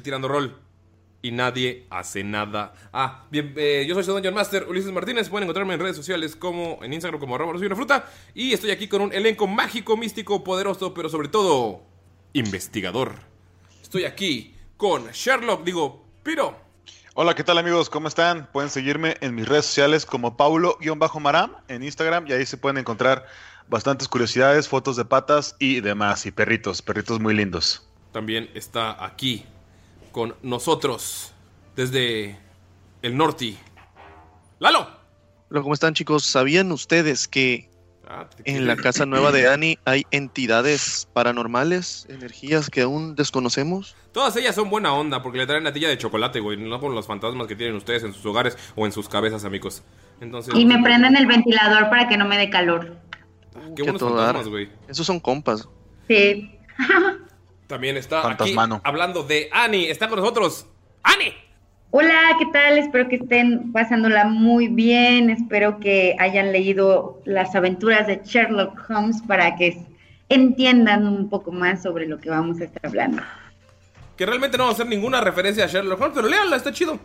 De Tirando Roll. Y nadie hace nada. Ah, bien, eh, yo soy su Dungeon Master Ulises Martínez. Pueden encontrarme en redes sociales como en Instagram como arroba soy una fruta. Y estoy aquí con un elenco mágico, místico, poderoso, pero sobre todo investigador. Estoy aquí con Sherlock, digo, Piro. Hola, ¿qué tal amigos? ¿Cómo están? Pueden seguirme en mis redes sociales como Paulo-Maram en Instagram y ahí se pueden encontrar bastantes curiosidades, fotos de patas y demás, y perritos, perritos muy lindos. También está aquí con nosotros desde el norte. ¡Lalo! Hola, ¿cómo están chicos? ¿Sabían ustedes que Ah, te- en la casa nueva de Annie hay entidades paranormales, energías que aún desconocemos? Todas ellas son buena onda porque le traen natilla de chocolate, güey. No por los fantasmas que tienen ustedes en sus hogares o en sus cabezas, amigos. Entonces. Y me prenden el ventilador para que no me dé calor. Qué Que buenos fantasmas, güey. Esos son compas. Sí. También está aquí hablando de Annie. Está con nosotros. ¡Annie! Hola, ¿qué tal? Espero que estén pasándola muy bien. Espero que hayan leído las aventuras de Sherlock Holmes para que entiendan un poco más sobre lo que vamos a estar hablando. Que realmente no va a hacer ninguna referencia a Sherlock Holmes, pero léanla, está chido.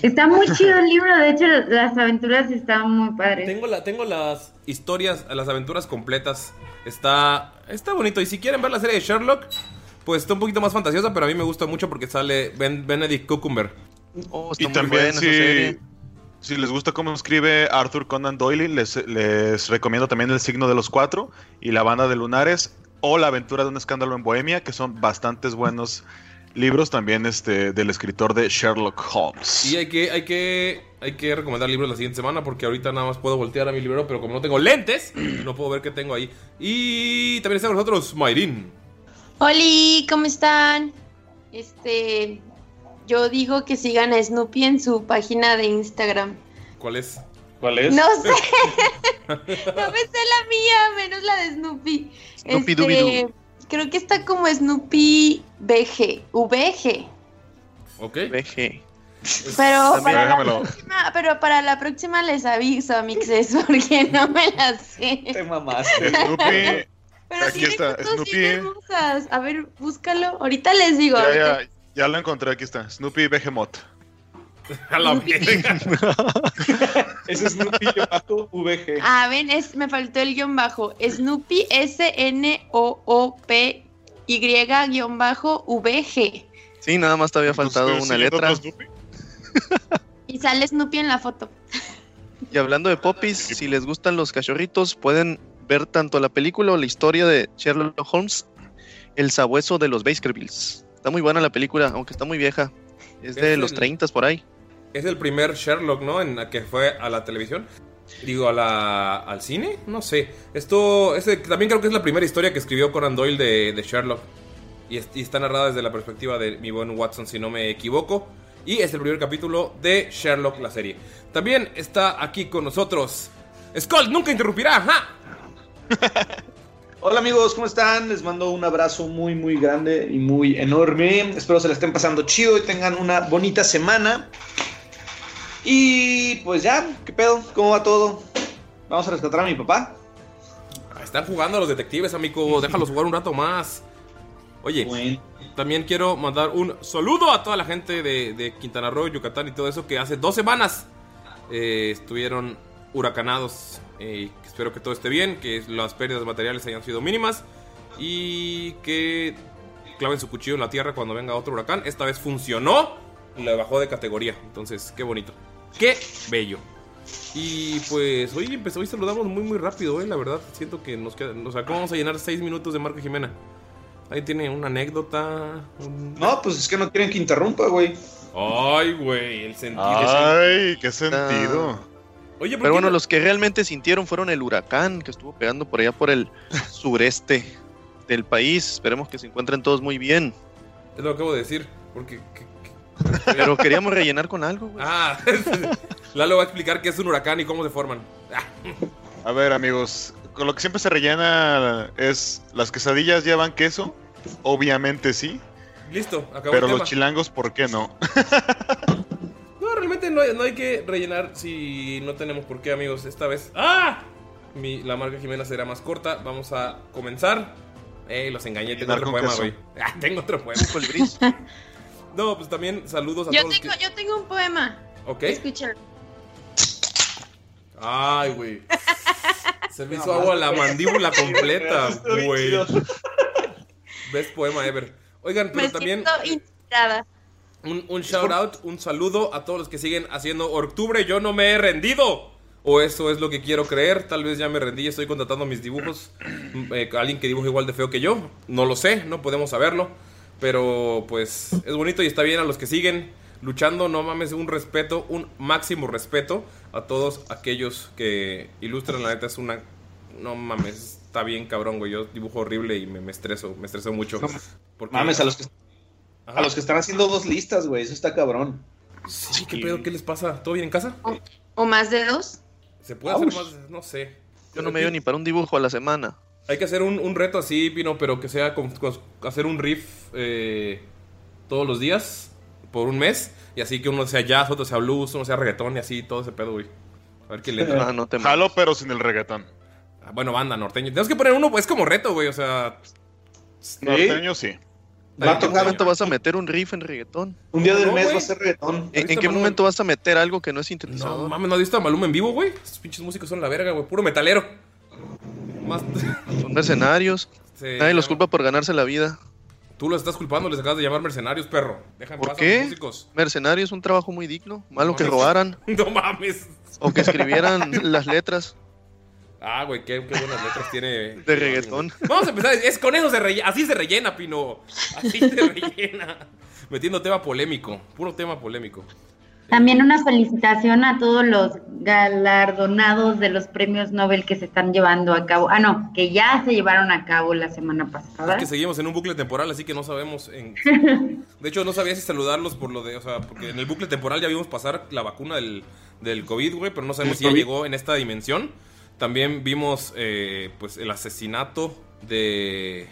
Está muy chido el libro, de hecho las aventuras están muy padres. Tengo, la, tengo las historias, las aventuras completas. Está, está bonito. Y si quieren ver la serie de Sherlock, pues está un poquito más fantasiosa, pero a mí me gusta mucho porque sale Ben- Benedict Cucumber. Oh, está Y muy también buena esa si, serie. si les gusta cómo escribe Arthur Conan Doyle, les, les recomiendo también El signo de los cuatro y La banda de lunares o La aventura de un escándalo en Bohemia, que son bastantes buenos libros también este, del escritor de Sherlock Holmes. Y hay que, hay que, hay que recomendar libros la siguiente semana porque ahorita nada más puedo voltear a mi libro, pero como no tengo lentes, no puedo ver qué tengo ahí. Y también está con nosotros Mayrin. Oli, ¿cómo están? Este, yo digo que sigan a Snoopy en su página de Instagram. ¿Cuál es? ¿Cuál es? No sé, no me sé la mía, menos la de Snoopy. Snoopy Este, creo que está como Snoopy VG, VG. ¿Ok? VG. Pero También- para, la próxima, pero para la próxima les aviso, mixes, porque no me la sé. Te mamaste. Snoopy, Pero Aquí está, Snoopy. hermosas. A ver, búscalo. Ahorita les digo. ya, ahorita- ya, ya lo encontré, aquí está. Snoopy Behemoth. A la verga. Es Snoopy bajo VG. Ah, ven, es, me faltó el guion bajo. Snoopy S-N-O-O-P Y guion bajo VG. Sí, nada más te había faltado una ¿siguiendo letra. Snoopy? Y sale Snoopy en la foto. Y hablando de popis, si les gustan los cachorritos, pueden ver tanto la película o la historia de Sherlock Holmes, El sabueso de los Baskervilles. Está muy buena la película, aunque está muy vieja. Es de Es los el- 30 por ahí. Es el primer Sherlock, ¿no? En la que fue a la televisión. Digo, a la, al cine, no sé. Esto, ese, también creo que es la primera historia que escribió Conan Doyle de, de Sherlock. Y, es- y está narrada desde la perspectiva de mi buen Watson, si no me equivoco. Y es el primer capítulo de Sherlock, la serie. También está aquí con nosotros. Skull nunca interrumpirá. ¡ja! Hola amigos, ¿cómo están? Les mando un abrazo muy muy grande y muy enorme. Espero se la estén pasando chido y tengan una bonita semana. Y pues ya, ¿qué pedo? ¿Cómo va todo? Vamos a rescatar a mi papá. Están jugando los detectives, amigo. Déjalos jugar un rato más. Oye, también quiero mandar un saludo a toda la gente de, de Quintana Roo, Yucatán y todo eso que hace dos semanas eh, estuvieron huracanados. Eh, espero que todo esté bien, que las pérdidas materiales hayan sido mínimas y que claven su cuchillo en la tierra cuando venga otro huracán. Esta vez funcionó y la bajó de categoría. Entonces, qué bonito. Qué bello. Y pues hoy empezó, hoy saludamos muy muy rápido, eh, la verdad. Siento que nos quedan, o sea, ¿cómo vamos a llenar seis minutos de Marco Jimena? Ahí tiene una anécdota. un- No, pues es que no quieren que interrumpa, güey. Ay, güey, el sentido. Ay, qué sentido. Oye, ¿por Pero bueno, no- los que realmente sintieron fueron el huracán que estuvo pegando por allá por el sureste del país. Esperemos que se encuentren todos muy bien. Es lo que acabo de decir. Porque. que- Pero queríamos rellenar con algo, güey. Ah, Lalo va a explicar qué es un huracán y cómo se forman. A ver, amigos, con lo que siempre se rellena es las quesadillas llevan queso, obviamente sí, listo, acabó pero el los tema. chilangos, ¿por qué no? No, realmente no hay, no hay que rellenar si no tenemos por qué, amigos. Esta vez. ¡Ah! Mi, la marca Jimena será más corta. Vamos a comenzar. Eh, los engañé. Tengo otro poema, güey. Ah, tengo otro poema. No, pues también saludos a Yo todos. tengo, yo tengo un poema. Ok. Escucha. Ay, güey. Se me hizo agua la mandíbula completa, güey. Best poema ever. Oigan, pero Me también siento inspirada. Un, un shout out, un saludo a todos los que siguen haciendo octubre. Yo no me he rendido. O eso es lo que quiero creer. Tal vez ya me rendí y estoy contratando mis dibujos. Mm, eh, alguien que dibuja igual de feo que yo. No lo sé, no podemos saberlo. Pero pues es bonito y está bien a los que siguen luchando. No mames, un respeto, un máximo respeto a todos aquellos que ilustran. La neta es una. No mames, está bien cabrón, güey. Yo dibujo horrible y me, me estreso, me estreso mucho. Porque- Mames, a los que, a los que están haciendo dos listas, güey. Eso está cabrón. Sí, ¿qué pedo? ¿Qué les pasa? ¿Todo bien en casa? ¿O más de dos? ¿Se puede hacer más? No sé. Yo no me dio ni para un dibujo a la semana. Hay que hacer un, un reto así, Pino, pero que sea con, con- hacer un riff eh, todos los días por un mes. Y así que uno sea jazz, otro sea blues, uno sea reggaetón y así, todo ese pedo, güey. A ver quién le entra. Ah, no te Jalo, pero sin el reggaetón. Ah, Bueno, banda norteño. Tenemos que poner uno, pues como reto, güey. O sea, Norteño sí. ¿En qué momento vas a meter un riff en reggaetón? Un día del No, mes va a ser reggaetón. ¿En, en qué momento vas a meter algo que no es no sintetizador? mames, ¿no has visto a Maluma en vivo, güey? Estos pinches músicos son la verga, güey. Puro metalero. Más. Son mercenarios. Se Nadie los culpa por ganarse la vida. Tú los estás culpando, les acabas de llamar mercenarios, perro. Dejan ¿Por a qué? los músicos. Mercenarios es un trabajo muy digno. Malo No que mames. robaran No mames. o que escribieran las letras Ah, güey, qué, qué buenas letras tiene. de reggaetón. Vamos a empezar. Es con eso se rellena. Así se rellena, Pino. Así se rellena. Metiendo tema polémico. Puro tema polémico. También una felicitación a todos los galardonados de los premios Nobel que se están llevando a cabo. Ah, no, que ya se llevaron a cabo la semana pasada. Es que seguimos en un bucle temporal, así que no sabemos. En... De hecho, no sabía si saludarlos por lo de. O sea, porque en el bucle temporal ya vimos pasar la vacuna del, del COVID, güey, pero no sabemos si ya llegó en esta dimensión. También vimos, eh, pues, el asesinato de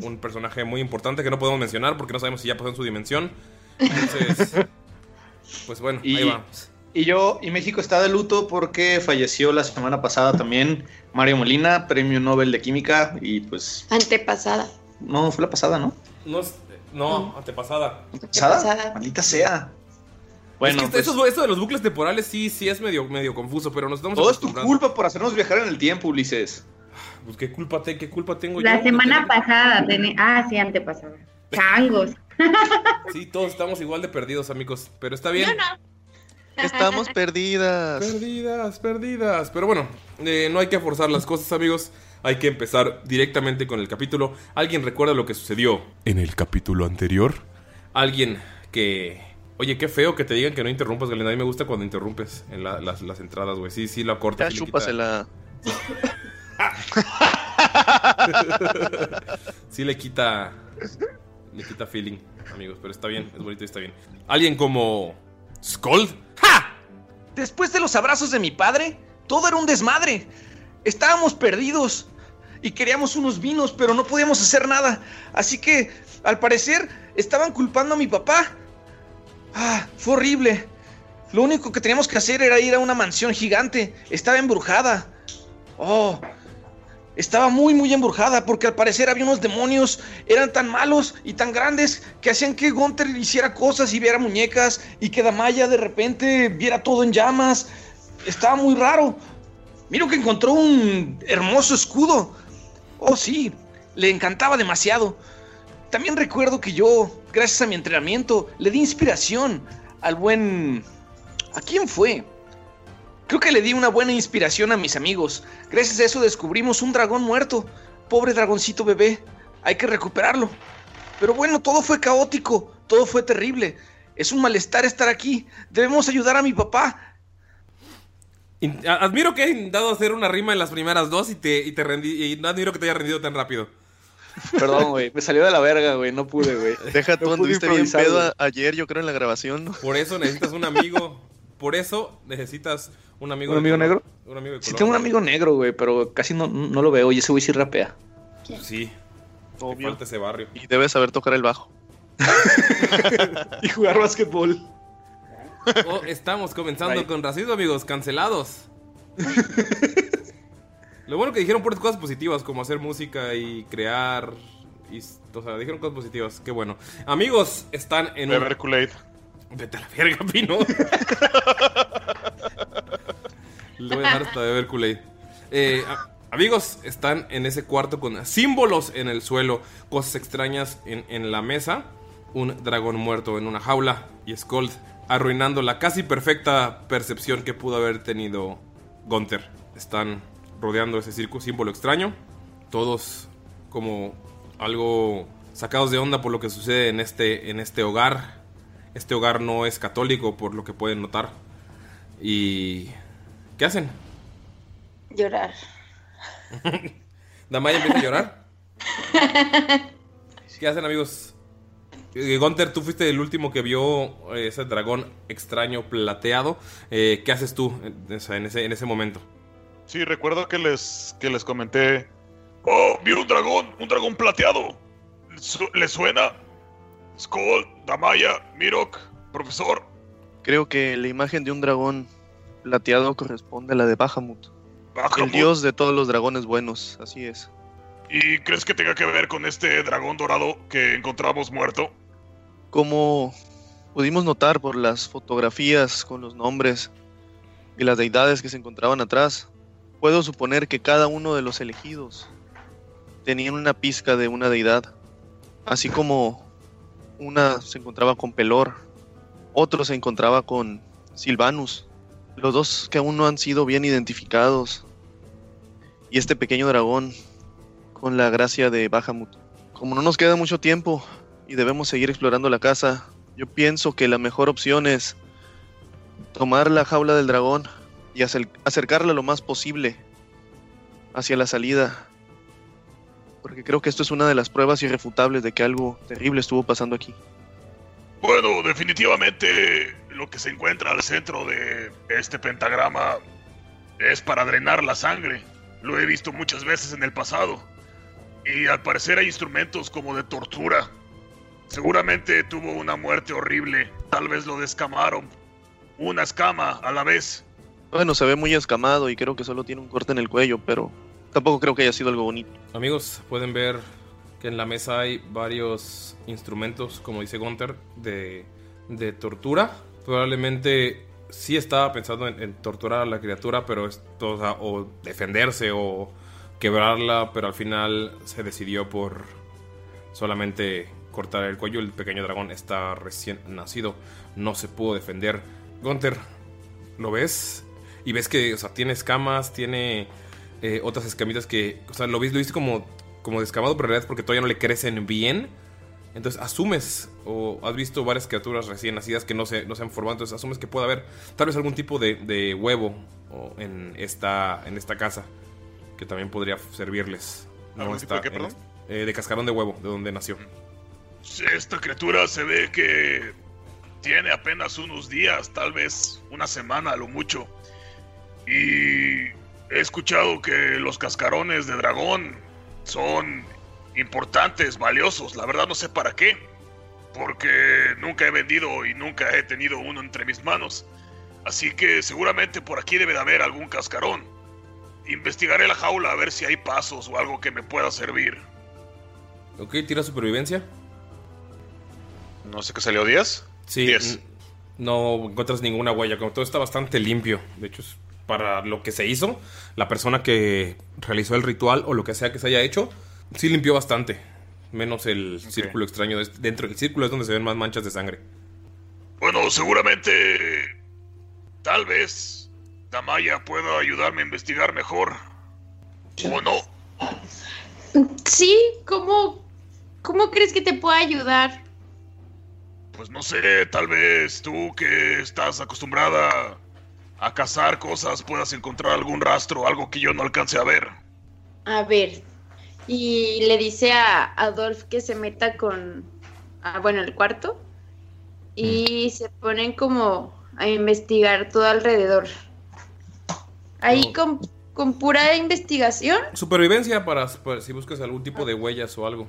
un personaje muy importante que no podemos mencionar porque no sabemos si ya pasó en su dimensión. Entonces, pues bueno, Y- ahí va. Y yo, y México está de luto porque falleció la semana pasada también Mario Molina, premio Nobel de Química, y pues, Antepasada. no, fue la pasada, ¿no? No, es- no, antepasada. ¿Pasada? pasada. Maldita sea. Bueno, Bueno, pues, eso, eso de los bucles temporales sí, sí es medio, medio confuso, pero nos estamos todo es tu culpa por hacernos viajar en el tiempo, Ulises. Pues qué culpa, te, qué culpa tengo yo. La semana pasada, teni- ah, sí, antepasada. Changos. Sí, todos estamos igual de perdidos, amigos. Pero está bien. Yo no. Estamos perdidas. Perdidas, perdidas. Pero bueno, eh, no hay que forzar las cosas, amigos. Hay que empezar directamente con el capítulo. ¿Alguien recuerda lo que sucedió en el capítulo anterior? Alguien que... Oye, qué feo que te digan que no interrumpas, Galindo. A mí me gusta cuando interrumpes en la- las, las entradas, güey. Sí, sí, lo cortas. Ya sí le chúpasela. sí le quita. Le quita feeling, amigos. Pero está bien, es bonito y está bien. Alguien como. Scold. Después de los abrazos de mi padre, todo era un desmadre. Estábamos perdidos y queríamos unos vinos, pero no podíamos hacer nada. Así que, al parecer, estaban culpando a mi papá. Ah, fue horrible. Lo único que teníamos que hacer era ir a una mansión gigante. Estaba embrujada. Oh, estaba muy, muy embrujada porque al parecer había unos demonios. Eran tan malos y tan grandes que hacían que Gunther hiciera cosas y viera muñecas y que Damaya de repente viera todo en llamas. Estaba muy raro. Miro que encontró un hermoso escudo. Oh, sí, le encantaba demasiado. También recuerdo que yo, gracias a mi entrenamiento, le di inspiración al buen... ¿A quién fue? Creo que le di una buena inspiración a mis amigos. Gracias a eso descubrimos un dragón muerto. Pobre dragoncito bebé. Hay que recuperarlo. Pero bueno, todo fue caótico. Todo fue terrible. Es un malestar estar aquí. Debemos ayudar a mi papá. Admiro que hayas intentado hacer una rima en las primeras dos y te, y te rendí. Y no admiro que te haya rendido tan rápido. Perdón, güey. Me salió de la verga, güey. No pude, güey. Deja tú, No anduviste bien pedo a- ayer, yo creo, en la grabación. ¿no? Por eso necesitas un amigo. Por eso necesitas un amigo. ¿Un amigo color. negro? Un amigo de Sí, tengo un amigo negro, güey, pero casi no, no lo veo. Y ese güey sí rapea. Sí. Te falta ese barrio. Y debes saber tocar el bajo. y jugar básquetbol. Oh, estamos comenzando Right. con racismo, amigos. Cancelados. Lo bueno que dijeron puras cosas positivas, como hacer música y crear. Y, o sea, dijeron cosas positivas. Qué bueno. Amigos, están en Beber Kool-Aid. Vete a la verga, Pino. Le voy a dejar hasta beber Kool-Aid. Eh, amigos, están en ese cuarto con símbolos en el suelo, cosas extrañas en, en la mesa, un dragón muerto en una jaula y Skold arruinando la casi perfecta percepción que pudo haber tenido Gunther. Están rodeando ese circo, símbolo extraño, todos como algo sacados de onda por lo que sucede en este, en este hogar. Este hogar no es católico, por lo que pueden notar. ¿Y qué hacen? Llorar. Damaya empieza a llorar. ¿Qué hacen, amigos? Eh, Gunther, tú fuiste el último que vio eh, ese dragón extraño plateado. Eh, ¿Qué haces tú en ese, en ese momento? Sí, recuerdo que les, que les comenté. Oh, vi un dragón, un dragón plateado. ¿Le suena? Skull, Damaya, Mirok, profesor. Creo que la imagen de un dragón plateado corresponde a la de Bahamut. El Bahamut. dios de todos los dragones buenos, así es. ¿Y crees que tenga que ver con este dragón dorado que encontramos muerto? Como pudimos notar por las fotografías con los nombres y las deidades que se encontraban atrás, puedo suponer que cada uno de los elegidos tenían una pizca de una deidad, así como una se encontraba con Pelor, otro se encontraba con Silvanus, los dos que aún no han sido bien identificados, y este pequeño dragón con la gracia de Bahamut. Como no nos queda mucho tiempo y debemos seguir explorando la casa, yo pienso que la mejor opción es tomar la jaula del dragón y acer- acercarla lo más posible hacia la salida. Porque creo que esto es una de las pruebas irrefutables de que algo terrible estuvo pasando aquí. Bueno, definitivamente lo que se encuentra al centro de este pentagrama es para drenar la sangre. Lo he visto muchas veces en el pasado. Y al parecer hay instrumentos como de tortura. Seguramente tuvo una muerte horrible. Tal vez lo descamaron. Una escama a la vez. Bueno, se ve muy escamado y creo que solo tiene un corte en el cuello, pero tampoco creo que haya sido algo bonito. Amigos, pueden ver que en la mesa hay varios instrumentos, como dice Gunther, de, de tortura. Probablemente sí estaba pensando en, torturar a la criatura, pero esto, o, o defenderse o quebrarla, pero al final se decidió por solamente cortar el cuello. El pequeño dragón está recién nacido, no se pudo defender. Gunther, lo ves y ves que, o sea, tiene escamas, tiene eh, otras escamitas que, o sea, lo viste, lo viste como, como descamado, pero en realidad es porque todavía no le crecen bien. Entonces asumes, o has visto varias criaturas recién nacidas que no se, no se han formado, entonces asumes que puede haber tal vez algún tipo de, de huevo o en, esta, en esta casa que también podría servirles. ¿Algún tipo de qué, en perdón? este- eh, de cascarón de huevo, de donde nació. Esta criatura se ve que tiene apenas unos días, tal vez una semana a lo mucho. Y he escuchado que los cascarones de dragón son importantes, valiosos. La verdad no sé para qué. Porque nunca he vendido y nunca he tenido uno entre mis manos. Así que seguramente por aquí debe de haber algún cascarón. Investigaré la jaula a ver si hay pasos o algo que me pueda servir. Ok, tira supervivencia. No sé qué salió 10. Sí, no encuentras ninguna huella, como todo está bastante limpio. De hecho, es para lo que se hizo, la persona que realizó el ritual o lo que sea que se haya hecho, sí limpió bastante. Menos el círculo extraño. de- Dentro del círculo es donde se ven más manchas de sangre. Bueno, seguramente. Tal vez. Damaya pueda ayudarme a investigar mejor. ¿O no? Sí, ¿cómo, ¿cómo crees que te pueda ayudar? Pues no sé, tal vez tú que estás acostumbrada a cazar cosas puedas encontrar algún rastro, algo que yo no alcance a ver. A ver. Y le dice a Adolf que se meta con. ah, bueno, el cuarto. Y se ponen como a investigar todo alrededor. Ahí con, con pura investigación. Supervivencia para, para si buscas algún tipo de huellas o algo.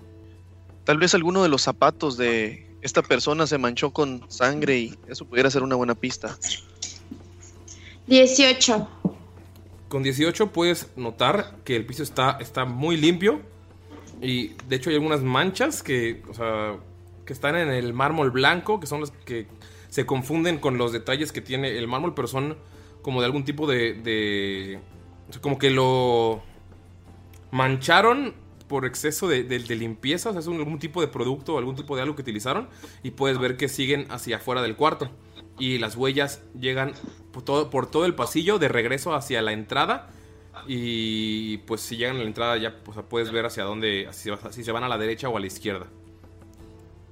Tal vez alguno de los zapatos de esta persona se manchó con sangre y eso pudiera ser una buena pista. 18. Con 18 puedes notar que el piso está, está muy limpio. Y de hecho hay algunas manchas que, o sea, que están en el mármol blanco, que son las que se confunden con los detalles que tiene el mármol, pero son como de algún tipo de... de como que lo mancharon por exceso de limpieza, o sea, es un- algún tipo de producto o algún tipo de algo que utilizaron. Y puedes ver que siguen hacia afuera del cuarto. Y las huellas llegan por todo, por todo el pasillo de regreso hacia la entrada. Y pues si llegan a la entrada ya puedes ver hacia dónde, si, si se van a la derecha o a la izquierda.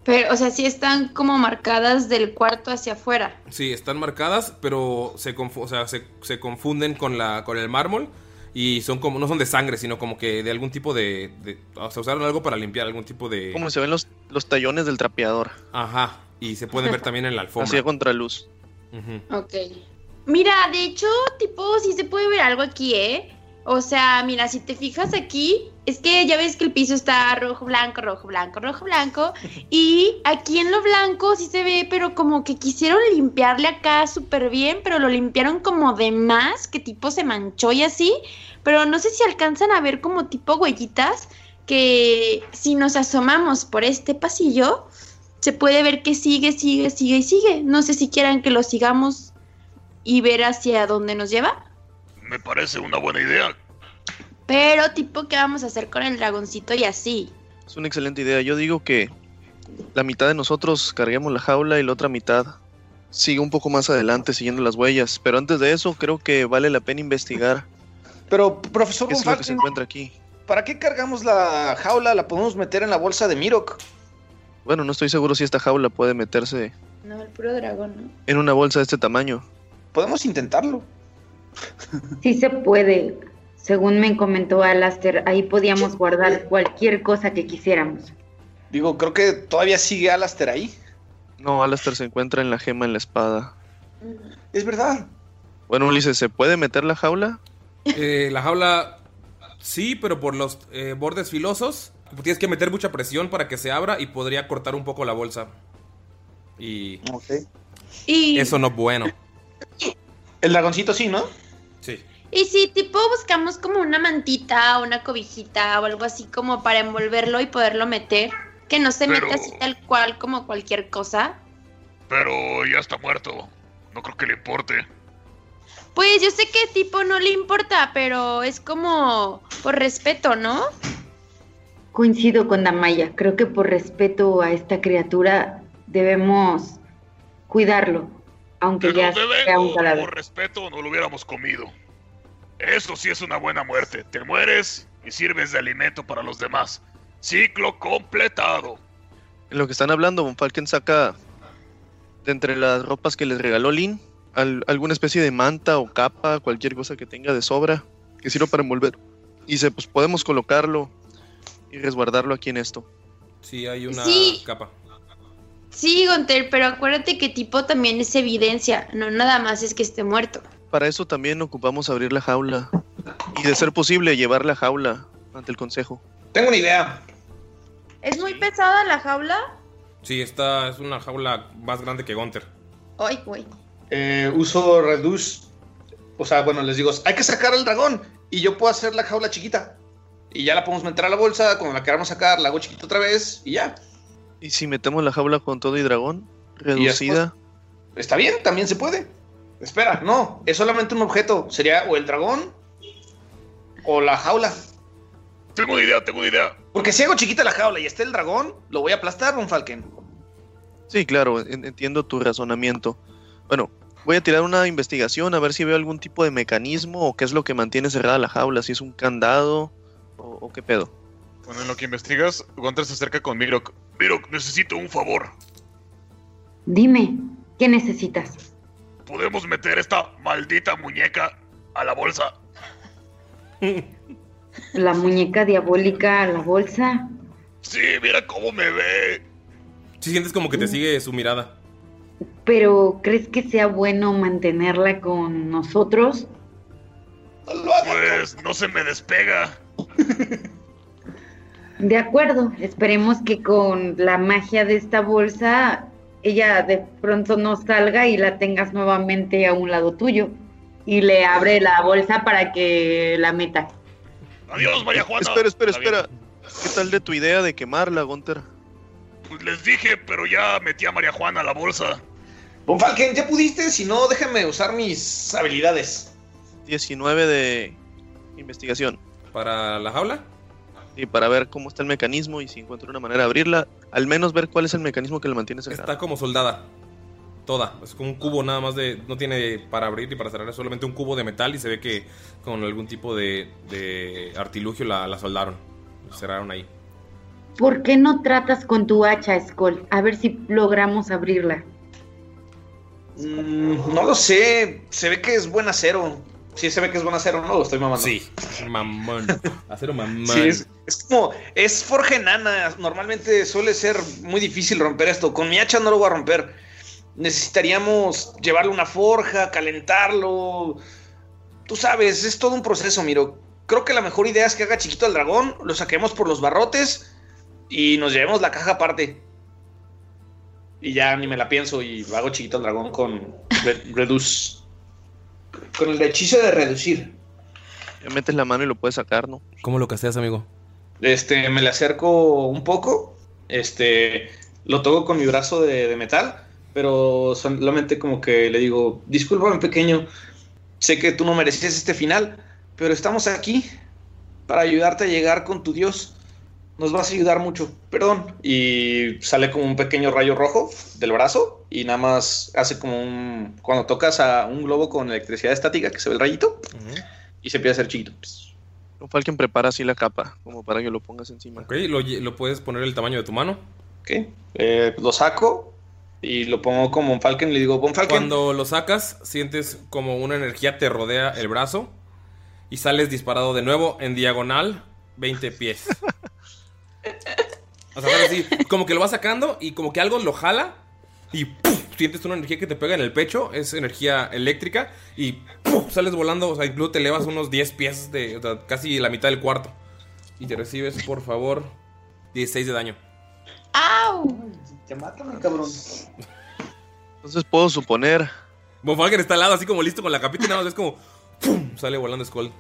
Pero, o sea, sí están como marcadas del cuarto hacia afuera. Sí, están marcadas, pero se, confu- o sea, se, se confunden con, la, con el mármol. Y son como, no son de sangre, sino como que de algún tipo de, de- O sea, usaron algo para limpiar, algún tipo de... Como se ven los, los tallones del trapeador. Ajá, y se pueden ver también en la alfombra. Hacía contraluz. Ok. Mira, de hecho, tipo, sí se puede ver algo aquí, ¿eh? O sea, mira, si te fijas aquí, es que ya ves que el piso está rojo, blanco, rojo, blanco, rojo, blanco. Y aquí en lo blanco sí se ve, pero como que quisieron limpiarle acá súper bien, pero lo limpiaron como de más, que tipo se manchó y así. Pero no sé si alcanzan a ver como tipo huellitas, que si nos asomamos por este pasillo, se puede ver que sigue, sigue, sigue y sigue. No sé si quieran que lo sigamos y ver hacia dónde nos lleva. Me parece una buena idea. Pero tipo, ¿qué vamos a hacer con el dragoncito y así? Es una excelente idea. Yo digo que la mitad de nosotros carguemos la jaula y la otra mitad sigue un poco más adelante siguiendo las huellas. Pero antes de eso, creo que vale la pena investigar Pero, profesor qué es lo que se encuentra aquí. ¿para qué cargamos la jaula? La podemos meter en la bolsa de Mirok. Bueno, no estoy seguro si esta jaula puede meterse No, el puro dragón, ¿no? en una bolsa de este tamaño. Podemos intentarlo. Sí se puede. Según me comentó Alastair, ahí podíamos guardar cualquier cosa que quisiéramos. Digo, creo que todavía sigue Alastair ahí. No, Alastair se encuentra en la gema en la espada. Es verdad. Bueno, Ulises, ¿se puede meter la jaula? Eh, la jaula sí, pero por los eh, bordes filosos tienes que meter mucha presión para que se abra y podría cortar un poco la bolsa. Y Y, eso no es bueno. El dragoncito sí, ¿no? Sí. y si tipo buscamos como una mantita o una cobijita o algo así como para envolverlo y poderlo meter, que no se Pero- meta así tal cual como cualquier cosa. Pero ya está muerto. No creo que le importe. Pues yo sé que tipo no le importa, pero es como por respeto, ¿no? Coincido con Damaya. Creo que por respeto a esta criatura debemos cuidarlo. aunque ya ¿De dónde sea un cadáver. Por respeto, no lo hubiéramos comido. Eso sí es una buena muerte. Te mueres y sirves de alimento para los demás. Ciclo completado. En lo que están hablando, Von Falken saca de entre las ropas que les regaló Lin al- alguna especie de manta o capa, cualquier cosa que tenga de sobra que sirva para envolver. Y dice, pues podemos colocarlo y resguardarlo aquí en esto. Sí, hay una Sí. capa. Sí, Gonter, pero acuérdate que tipo también es evidencia, no nada más es que esté muerto. Para eso también ocupamos abrir la jaula y de ser posible llevar la jaula ante el consejo. Tengo una idea. ¿Es muy pesada la jaula? Sí, esta es una jaula más grande que Gunter. Ay, güey. Eh, uso Reduce. O sea, bueno, les digo, hay que sacar al dragón. Y yo puedo hacer la jaula chiquita. Y ya la podemos meter a la bolsa. Cuando la queramos sacar, la hago chiquita otra vez. Y ya. ¿Y si metemos la jaula con todo y dragón? Reducida. Está bien, también se puede. Espera, no, es solamente un objeto. Sería o el dragón o la jaula. Tengo una idea, tengo una idea. Porque si hago chiquita la jaula y está el dragón, lo voy a aplastar, un Falken. Sí, claro, en- entiendo tu razonamiento. Bueno, voy a tirar una investigación a ver si veo algún tipo de mecanismo o qué es lo que mantiene cerrada la jaula, si es un candado o, o qué pedo. Bueno, en lo que investigas, Gunter se acerca con Mirok. Mirok, necesito un favor. Dime, ¿qué necesitas? ¿Podemos meter esta maldita muñeca a la bolsa? ¿La muñeca diabólica a la bolsa? Sí, mira cómo me ve. Sí, sientes como que te sigue su mirada. ¿Pero crees que sea bueno mantenerla con nosotros? Pues no se me despega. De acuerdo, esperemos que con la magia de esta bolsa ella de pronto no salga y la tengas nuevamente a un lado tuyo. Y le abre la bolsa para que la meta. Adiós, María Juana. Espera, espera, espera. ¿Qué tal de tu idea de quemarla, Gunter? Pues les dije, pero ya metí a María Juana a la bolsa. Von Falken, ya pudiste, si no, déjame usar mis habilidades. 19 de investigación. ¿Para la jaula? Y para ver cómo está el mecanismo y si encuentro una manera de abrirla, al menos ver cuál es el mecanismo que la mantiene cerrada. Está como soldada. Toda. Es como un cubo nada más de. No tiene para abrir ni para cerrar. Es solamente un cubo de metal y se ve que con algún tipo de, de artilugio la, la soldaron. La cerraron ahí. ¿Por qué no tratas con tu hacha, Skull? A ver si logramos abrirla. Mm, no lo sé, se ve que es buen acero. Sí, se ve que es buen acero, no estoy mamando. Sí, mamón. Acero mamón. Sí, es, es como, es forja enana. Normalmente suele ser muy difícil romper esto. Con mi hacha no lo voy a romper. Necesitaríamos llevarle una forja, calentarlo. Tú sabes, es todo un proceso, Miro. Creo que la mejor idea es que haga chiquito al dragón, lo saquemos por los barrotes y nos llevemos la caja aparte. Y ya ni me la pienso y hago chiquito al dragón con re- Reduce. Con el hechizo de reducir. Ya metes la mano y lo puedes sacar, ¿no? ¿Cómo lo casteas, amigo? Este, me le acerco un poco. Este, lo toco con mi brazo de, de metal. Pero solamente como que le digo, discúlpame pequeño. Sé que tú no mereces este final. Pero estamos aquí para ayudarte a llegar con tu Dios. Nos vas a ayudar mucho. Perdón. Y sale como un pequeño rayo rojo del brazo. Y nada más hace como un... Cuando tocas a un globo con electricidad estática, que se ve el rayito. Y se empieza a hacer chiquito. Un Falken prepara así la capa, como para que lo pongas encima. Ok, lo, lo puedes poner el tamaño de tu mano. Ok. Eh, lo saco y lo pongo como un Falcon y le digo, Falcon. Cuando lo sacas, sientes como una energía te rodea el brazo y sales disparado de nuevo en diagonal 20 pies. O sea, así, como que lo vas sacando y como que algo lo jala y ¡puf! sientes una energía que te pega en el pecho, es energía eléctrica y ¡puf! sales volando, o sea, incluso te elevas unos 10 pies de o sea, casi la mitad del cuarto y te recibes, por favor, 16 de daño. ¡Au! Te matan, cabrón. Entonces puedo suponer. Von Falken está al lado, así como listo con la capita y nada más es como ¡pum! sale volando Skull.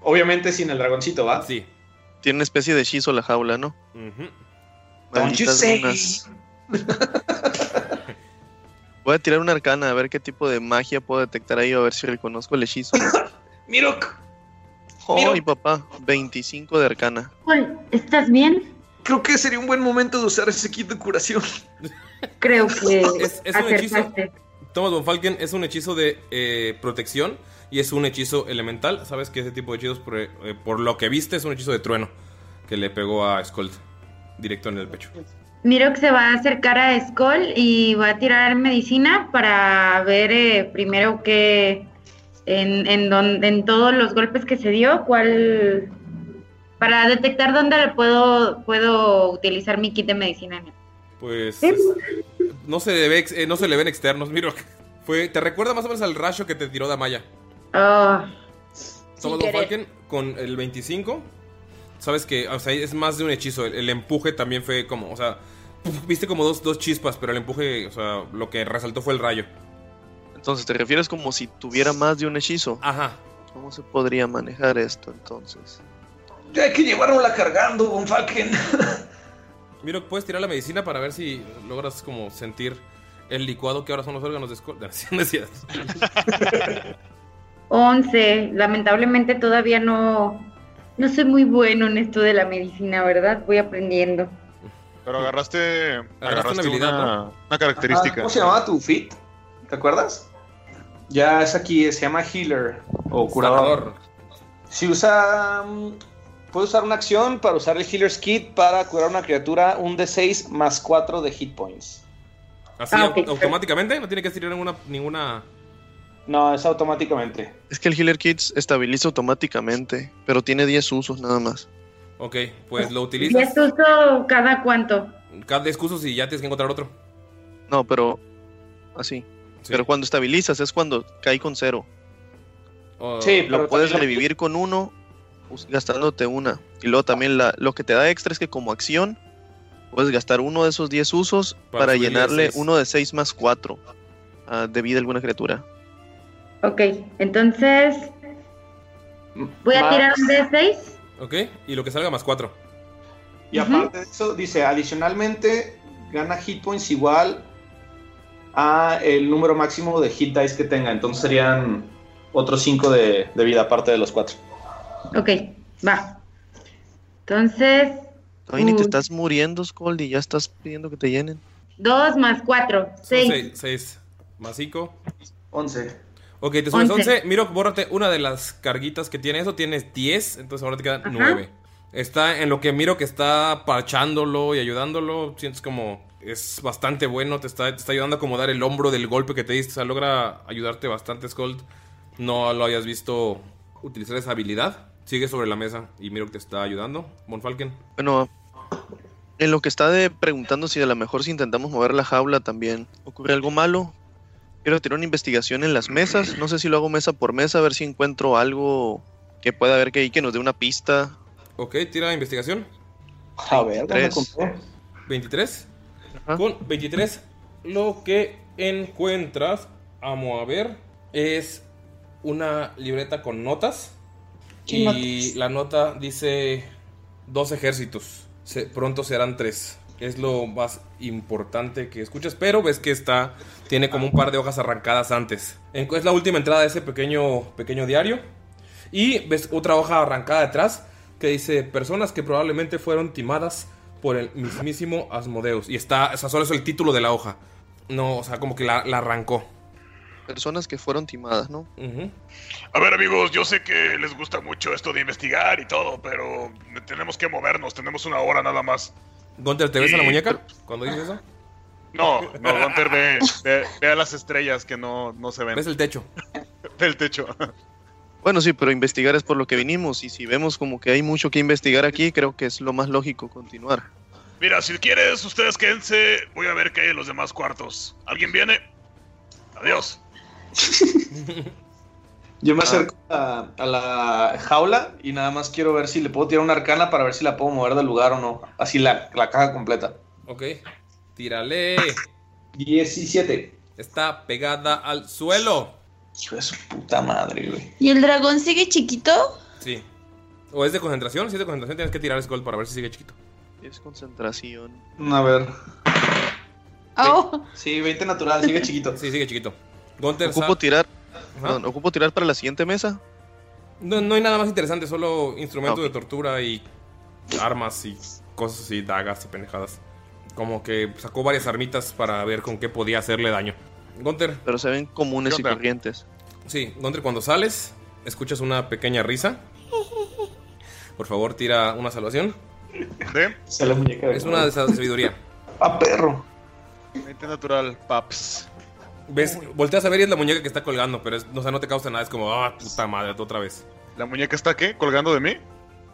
Obviamente sin el dragoncito, ¿va? Sí. Tiene una especie de hechizo la jaula, ¿no? Don't you say. Voy a tirar una arcana a ver qué tipo de magia puedo detectar ahí, a ver si reconozco el hechizo. Mirok. ¡Ay, papá! 25 de arcana. ¿estás bien? Creo que sería un buen momento de usar ese kit de curación. Creo que Es, es un hechizo. Thomas von Falken es un hechizo de eh, protección y es un hechizo elemental. Sabes que ese tipo de hechizos, por, eh, por lo que viste, es un hechizo de trueno que le pegó a Skold directo en el pecho. Miro que se va a acercar a Skull y va a tirar medicina para ver eh, primero que en, en, don- en todos los golpes que se dio, cuál para detectar dónde le puedo puedo utilizar mi kit de medicina. Pues es- no se le ve eh, no se le ven externos. Mira, fue te recuerda más o menos al rayo que te tiró Damaya. Ah, querer. Falken con el 25. Sabes que, o sea, es más de un hechizo. El, el empuje también fue como, o sea, puf, viste como dos, dos chispas, pero el empuje, o sea, lo que resaltó fue el rayo. Entonces, ¿te refieres como si tuviera más de un hechizo? Ajá. ¿Cómo se podría manejar esto entonces? Ya hay que llevárnosla cargando, Von Falken. Miro, puedes tirar la medicina para ver si logras como sentir el licuado que ahora son los órganos de 11. Lamentablemente todavía no no soy muy bueno en esto de la medicina, ¿verdad? Voy aprendiendo. Pero agarraste, agarraste una habilidad, una, ¿no? una característica. ¿Cómo se llamaba tu fit? ¿Te acuerdas? Ya es aquí, se llama healer o curador. Sanador. Si usa. Puede usar una acción para usar el Healer's Kit para curar una criatura un D6 más 4 de hit points. Así Ah, automáticamente, no tiene que tirar ninguna, ninguna. No, es automáticamente. Es que el Healer Kits estabiliza automáticamente, pero tiene 10 usos nada más. Ok, pues lo ¿Y utilizas. esto uso cada cuánto? Cada excusos y ya tienes que encontrar otro. No, pero así. Pero cuando estabilizas es cuando cae con cero. Sí, Lo puedes también- revivir con uno gastándote una. Y luego también la, lo que te da extra es que como acción puedes gastar uno de esos 10 usos Para llenarle uno de 6 más 4 de vida a alguna criatura. Ok, entonces voy a Más- tirar un D6. Ok, y lo que salga más 4. Y aparte de eso, dice, adicionalmente gana hit points igual a el número máximo de hit dice que tenga. Entonces serían otros 5 de, de vida aparte de los 4. Ok, va. Entonces, Ay, ni te Uh. estás muriendo, Scold, y ya estás pidiendo que te llenen. 2 más 4, 6. 6 más 5. 11. Ok, te subes 11. 11. Miro, bórrate una de las carguitas que tiene eso. Tienes 10, entonces ahora te quedan Ajá. 9. Está en lo que miro que está parchándolo y ayudándolo. Sientes como es bastante bueno. Te está, te está ayudando a acomodar el hombro del golpe que te diste. O sea, logra ayudarte bastante, Scold. No lo hayas visto utilizar esa habilidad. Sigue sobre la mesa y miro que te está ayudando. Von Falken. Bueno, en lo que está de preguntando si a lo mejor si intentamos mover la jaula también ocurre algo malo. Quiero tirar una investigación en las mesas. No sé si lo hago mesa por mesa, a ver si encuentro algo que pueda haber que ahí que nos dé una pista. Ok, tira investigación. A ver, ¿dónde 23. compré? 23. Ajá. Con 23, lo que encuentras, amo a ver, es una libreta con notas. ¿Qué Y notas? la nota dice dos ejércitos. Se- pronto serán tres. Es lo más importante que escuchas. Pero ves que está. Tiene como un par de hojas arrancadas antes. En- Es la última entrada de ese pequeño, pequeño diario. Y ves otra hoja arrancada detrás que dice personas que probablemente fueron timadas por el mismísimo Asmodeus. Y está, o sea, solo es el título de la hoja. No, o sea, como que la, la arrancó. Personas que fueron timadas, ¿no? A ver, amigos, yo sé que les gusta mucho esto de investigar y todo, pero tenemos que movernos, tenemos una hora nada más. Gunter, ¿te ves a la muñeca cuando dices eso? No, no, Gunter ve, ve, ve a las estrellas que no, no se ven. ¿Ves el techo? Ve el techo. Bueno, sí, pero investigar es por lo que vinimos. Y si vemos como que hay mucho que investigar aquí, creo que es lo más lógico continuar. Mira, si quieres, ustedes quédense, voy a ver qué hay en los demás cuartos. ¿Alguien viene? Adiós. Yo me Ah. acerco a, a la jaula y nada más quiero ver si le puedo tirar una arcana para ver si la puedo mover del lugar o no. Así la, la caja completa. Ok. Tírale. 17. Está pegada al suelo. Hijo de su puta madre, güey. ¿Y el dragón sigue chiquito? Sí. ¿O es de concentración? Si es de concentración, tienes que tirar Skull para ver si sigue chiquito. Es concentración. A ver. Oh, Sí, 20 natural, sigue chiquito. Sí, sigue chiquito. Gunter, Ocupo tirar. Perdón, ocupo tirar para la siguiente mesa. No, no hay nada más interesante, solo instrumentos Ah, de tortura y armas y cosas así, dagas y pendejadas. Como que sacó varias armitas para ver con qué podía hacerle daño. Gunter. Pero se ven comunes ¿Qué y corrientes. Sí, Gunter, cuando sales, escuchas una pequeña risa. Por favor, tira una salvación. ¿De? Es una de sabiduría. ¡A perro! 20 natural, paps. Ves, volteas a ver y es la muñeca que está colgando, pero es- o sea, no te causa nada. Es como, ah, puta madre, otra vez. ¿La muñeca está qué? ¿Colgando de mí?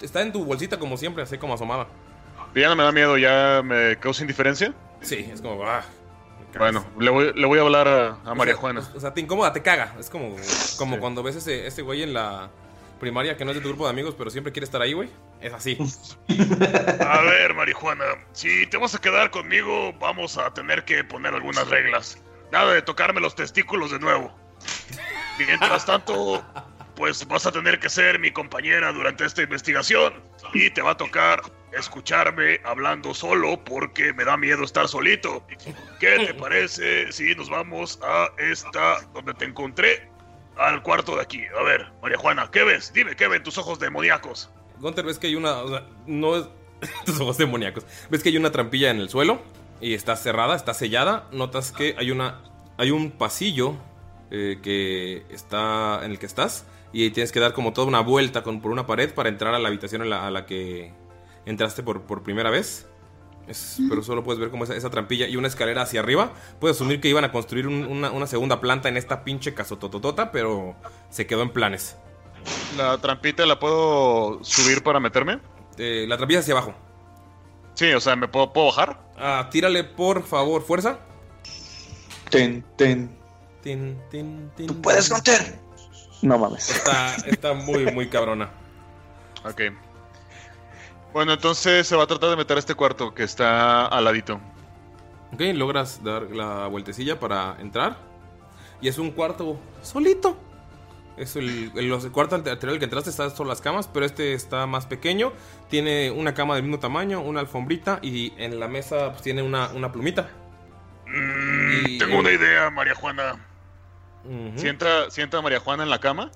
Está en tu bolsita como siempre, así como asomada. Ya no me da miedo, ya me causa indiferencia. Sí, es como, ah. Bueno, le voy, le voy a hablar a, a María O sea, Juana. O sea, te incomoda, te caga. Es como, como cuando ves ese, ese güey en la primaria que no es de tu grupo de amigos, pero siempre quiere estar ahí, güey. Es así. A ver, marihuana, si te vas a quedar conmigo, vamos a tener que poner algunas reglas. Nada de tocarme los testículos de nuevo. Mientras tanto, pues vas a tener que ser mi compañera durante esta investigación y te va a tocar escucharme hablando solo porque me da miedo estar solito. ¿Qué te parece si nos vamos a esta donde te encontré? Al cuarto de aquí. A ver, María Juana, ¿qué ves? Dime, ¿qué ven tus ojos demoníacos? Gunter, ves que hay una. No es. tus ojos demoníacos. Ves que hay una trampilla en el suelo y está cerrada, está sellada. Notas que hay una. Hay un pasillo eh, que está. en el que estás. Y tienes que dar como toda una vuelta con, por una pared para entrar a la habitación en la- a la que entraste por, por primera vez. Es- pero solo puedes ver como esa, esa trampilla y una escalera hacia arriba. Puedes asumir que iban a construir un- una, una segunda planta en esta pinche casotototota, pero se quedó en planes. ¿La trampita la puedo subir para meterme? Eh, la trampilla hacia abajo. Sí, o sea, ¿me puedo, puedo bajar? Ah, tírale por favor, fuerza. Ten, ten. Tin, tin, tin, ¡Tú puedes. Gunter! No mames. Está, está muy, muy cabrona. Ok. Bueno, entonces se va a tratar de meter a este cuarto que está al ladito. Ok, logras dar la vueltecilla para entrar. Y es un cuarto solito. Es el, el- cuarto anterior al que entraste está solo las camas, pero este está más pequeño. Tiene una cama del mismo tamaño, una alfombrita y en la mesa pues, tiene una, una plumita. Y- Tengo una idea, María Juana. Sienta, sienta a María Juana en la cama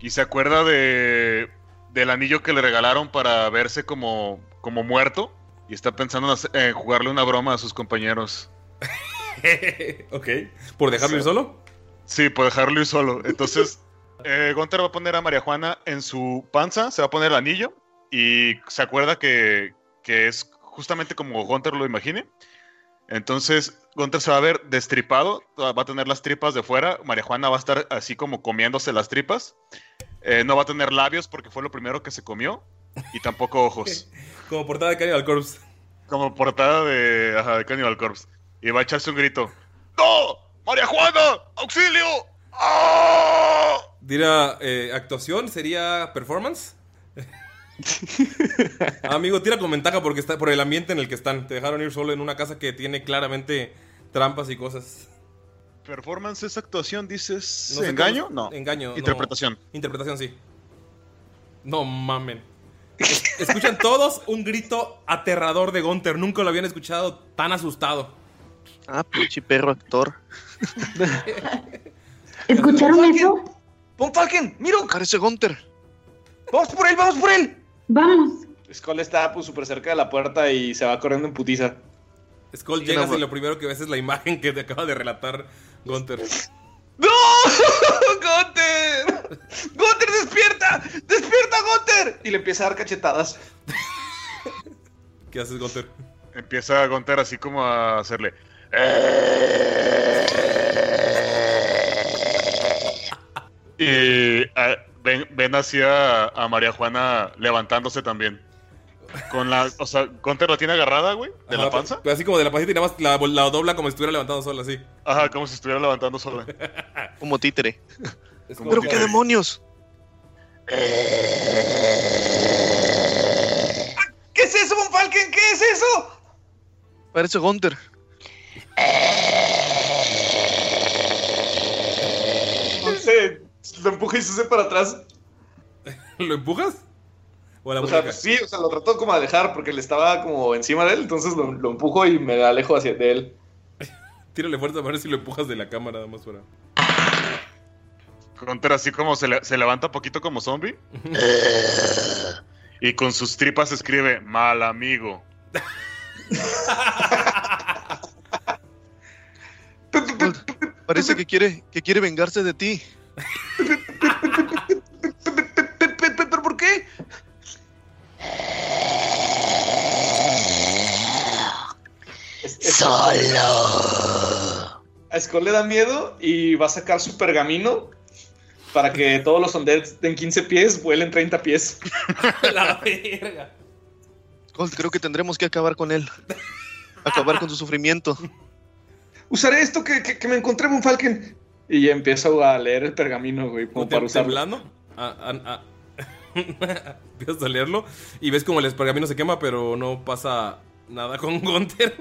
y se acuerda de del anillo que le regalaron para verse como, como muerto y está pensando en jugarle una broma a sus compañeros. ok. ¿Por dejarlo ir solo? Sí, por dejarlo ir solo. Entonces, eh, Gunter va a poner a María Juana en su panza, se va a poner el anillo y se acuerda que, que es justamente como Gunter lo imagine. Entonces, Gunter se va a ver destripado, va a tener las tripas de fuera, María Juana va a estar así como comiéndose las tripas. Eh, no va a tener labios porque fue lo primero que se comió y tampoco ojos. Como portada de Cannibal Corpse. Como portada de, ajá, de Cannibal Corpse. Y va a echarse un grito. ¡No! ¡María Juana! ¡Auxilio! Tira eh, actuación, sería performance. Amigo, tira con ventaja porque está por el ambiente en el que están. Te dejaron ir solo en una casa que tiene claramente trampas y cosas. Performance es actuación, dices. No sé ¿Engaño? cómo- No. Engaño. no. Interpretación. Interpretación, sí. No mamen. Es- Escuchan todos un grito aterrador de Gunter. Nunca lo habían escuchado tan asustado. Ah, pinche perro actor. ¿Escucharon eso? ¡Pon Falken! ¡Miro! Parece Gunter. ¡Vamos por él, vamos por él! Vamos. Skull está pues súper cerca de la puerta y se va corriendo en putiza. Skull, Sí, llegas no, y lo primero que ves es la imagen que te acaba de relatar Gunter. ¡No! ¡Gunter! ¡Gunter, despierta! ¡Despierta, Gunter! Y le empieza a dar cachetadas. ¿Qué haces, Gunter? Empieza Gunter así como a hacerle. Y ah, ven, ven hacia a María Juana levantándose también. Con la. O sea, Gunter la tiene agarrada, güey, de Ajá, la panza. pero Así como de la pancita y nada más la, la dobla como si estuviera levantando sola, así. Ajá, como si estuviera levantando sola. Como títere. Es como ¿Pero qué demonios? ¿Qué es eso, Von Falken? ¿Qué es eso? Parece Gunter. No sé, lo empuja y se hace para atrás. ¿Lo empujas? ¿O la O sea, pues sí, o sea, lo trató como de alejar porque le estaba como encima de él, entonces lo, lo empujo y me alejo hacia de él. Tírale fuerza a ver si lo empujas de la cámara nada más para. Gunter así como se, le- se levanta poquito como zombie. y con sus tripas escribe mal amigo. Parece que quiere, que quiere vengarse de ti. ¿Pero por qué? Solo. A Skull le da miedo y va a sacar su pergamino para que todos los undeads en 15 pies vuelen 30 pies. La verga. Creo que tendremos que acabar con él. Acabar con su sufrimiento. Usaré esto que, que- me encontré en un Falcon. Y empiezo a leer el pergamino, güey, como para usarlo. temblando. Ah. Empiezas a leerlo y ves como el pergamino se quema, pero no pasa nada con Gunter.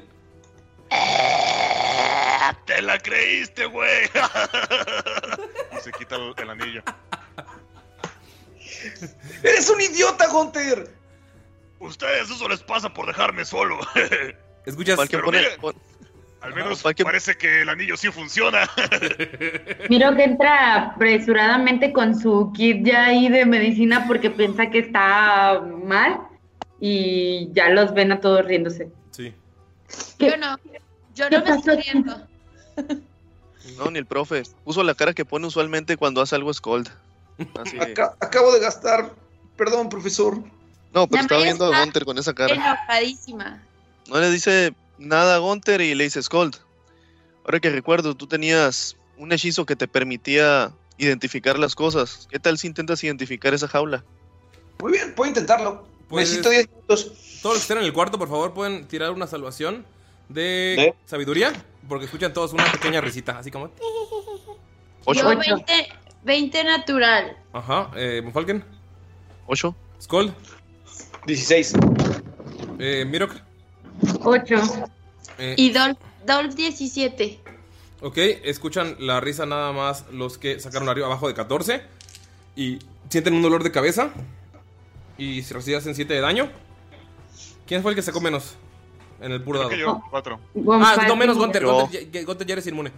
Te la creíste, güey. Y se quita el, el anillo. ¡Eres un idiota, Gunter! Ustedes eso les pasa por dejarme solo. Escuchas. Pero pone- mire, pon- al menos parece que el anillo sí funciona. Miro que entra apresuradamente con su kit ya ahí de medicina porque piensa que está mal y ya los ven a todos riéndose. Sí. Yo no. Yo ¿Qué no me estoy riendo. No, ni el profe. Puso la cara que pone usualmente cuando hace algo Scold. Así de- Acá- acabo de gastar. Perdón, profesor. No, pero La estaba viendo a Gunter con esa cara. Enojadísima. No le dice nada a Gunter y le dice Scold. Ahora que recuerdo, tú tenías un hechizo que te permitía identificar las cosas. ¿Qué tal si intentas identificar esa jaula? Muy bien, puedo intentarlo. Puedes- Necesito 10 minutos. Todos los que estén en el cuarto, por favor, pueden tirar una salvación de, ¿De? sabiduría. Porque escuchan todos una pequeña risita, así como. ¿Ocho? Yo 20, 20 natural. Ajá, eh, Falken, ¿Ocho? Skull, 16. eh, Mirok. Ocho. eh, Y Dolph, Dolph 17. Ok, escuchan la risa nada más los que sacaron arriba abajo de 14 y sienten un dolor de cabeza y se reciben 7 de daño. ¿Quién fue el que sacó menos en el puro Creo dado? que yo, cuatro. Ah, no, menos. Gunter, ya- Gunter ya eres inmune.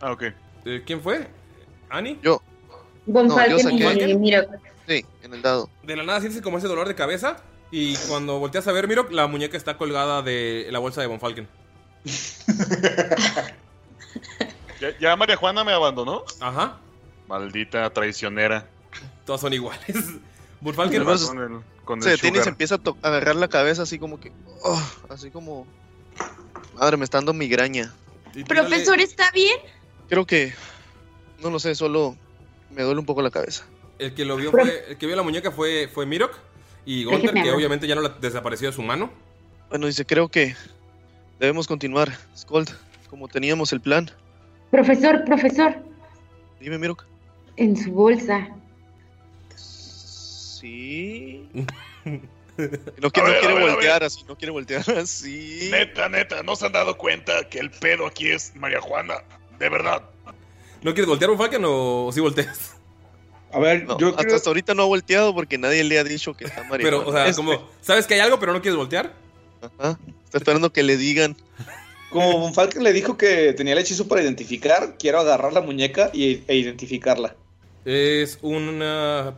Ah, ok. Eh, ¿Quién fue? ¿Ani? Yo. Von No, yo saqué-. Sí, en el dado. De la nada sientes como ese dolor de cabeza y cuando volteas a ver, Mirok, la muñeca está colgada de la bolsa de Von Falken. ¿Ya, ya María Juana me abandonó? Ajá, Maldita traicionera. todas son iguales. Von Falken, Con el, con Se detiene y se empieza a, agarrar la cabeza así como que... oh, así como... Madre, me está dando migraña. y Profesor, ¿está bien? Creo que... No lo sé, solo me duele un poco la cabeza. El que lo vio fue, el que vio la muñeca fue, fue Mirok y Gunter, Déjeme que obviamente ya no la desapareció de su mano. Bueno, dice, creo que debemos continuar. Scold, como teníamos el plan. Profesor, profesor, Dime, Mirok. en su bolsa. Sí. No, que, no ver, quiere ver, voltear así, no quiere voltear así. Neta, neta, ¿no se han dado cuenta que el pedo aquí es María Juana? De verdad. ¿No quieres voltear un Falken o sí volteas? A ver, No, yo hasta, creo... hasta ahorita no ha volteado porque nadie le ha dicho que está marihuana. Pero, o sea, Este- como, ¿sabes que hay algo pero no quieres voltear? Ajá. Está esperando que le digan. Como Von Falken le dijo que tenía el hechizo para identificar, quiero agarrar la muñeca y, e identificarla. Es un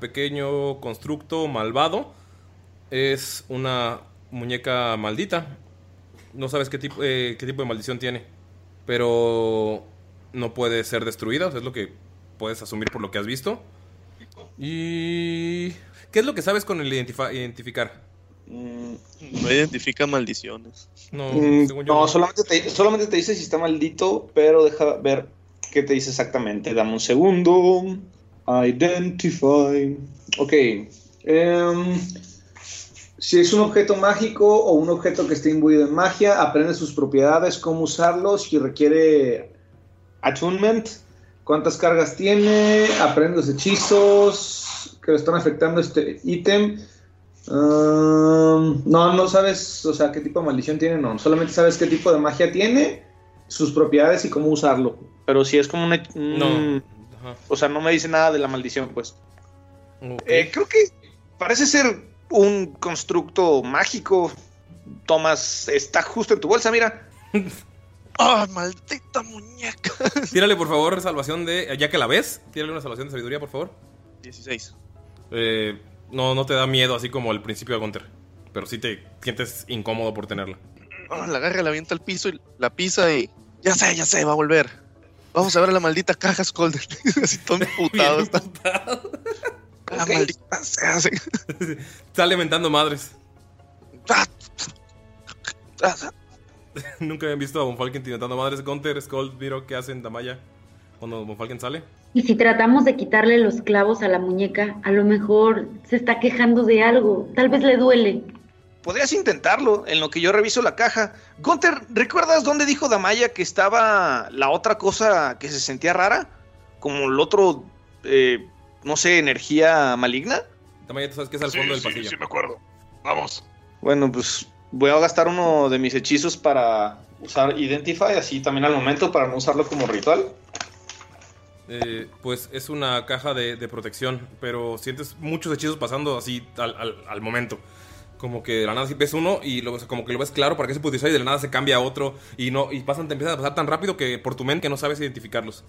pequeño constructo malvado. Es una muñeca maldita. No sabes qué tipo, eh, qué tipo de maldición tiene. Pero no puede ser destruida. o sea, es lo que puedes asumir por lo que has visto. ¿Y qué es lo que sabes con el identificar? Mm, No identifica maldiciones. No, mm, según yo no, no. solamente te, solamente te dice si está maldito, pero deja ver qué te dice exactamente. Dame un segundo. Identify. Ok. em, si es un objeto mágico o un objeto que esté imbuido en magia, aprende sus propiedades, cómo usarlos, si requiere attunement, cuántas cargas tiene, aprende los hechizos que le están afectando este ítem. Um, no, no sabes, o sea, qué tipo de maldición tiene, no. Solamente sabes qué tipo de magia tiene, sus propiedades y cómo usarlo. Pero si es como un... No. Ajá. O sea, no me dice nada de la maldición, pues. Eh, creo que parece ser un constructo mágico. Tomás, está justo en tu bolsa, mira. ¡Ah, maldita muñeca! Tírale, por favor, salvación de. Ya que la ves, tírale una salvación de sabiduría, por favor. 16. Eh, no, no te da miedo así como al principio de Gunter. Pero sí te sientes incómodo por tenerla. Ah, la agarra, la avienta al piso y la pisa y. Ya sé, ya sé, va a volver. Vamos a ver la maldita caja, Skolder. Así todo emputado. está. Ah, maldita sea. sí. Sale mentando madres. Nunca habían visto a Von Falken inventando madres. Gunter, Skull, Miro, ¿qué hacen Damaya cuando Von Falken sale? Y si tratamos de quitarle los clavos a la muñeca, a lo mejor se está quejando de algo. Tal vez le duele. Podrías intentarlo en lo que yo reviso la caja. Gunter, ¿recuerdas dónde dijo Damaya que estaba la otra cosa que se sentía rara? Como el otro, eh, no sé, energía maligna. Damaya, tú sabes que es al Sí, fondo del sí, pasillo. sí me acuerdo. Vamos. Bueno, pues voy a gastar uno de mis hechizos para usar Identify, así también al momento, para no usarlo como ritual. Eh, pues es una caja de, de protección, pero sientes muchos hechizos pasando así al, al- al momento. Como que de la nada sí ves uno y lo, como que lo ves claro para que se puede utilizar y de la nada se cambia a otro y no y pasan te empiezan a pasar tan rápido que por tu mente que no sabes identificarlos.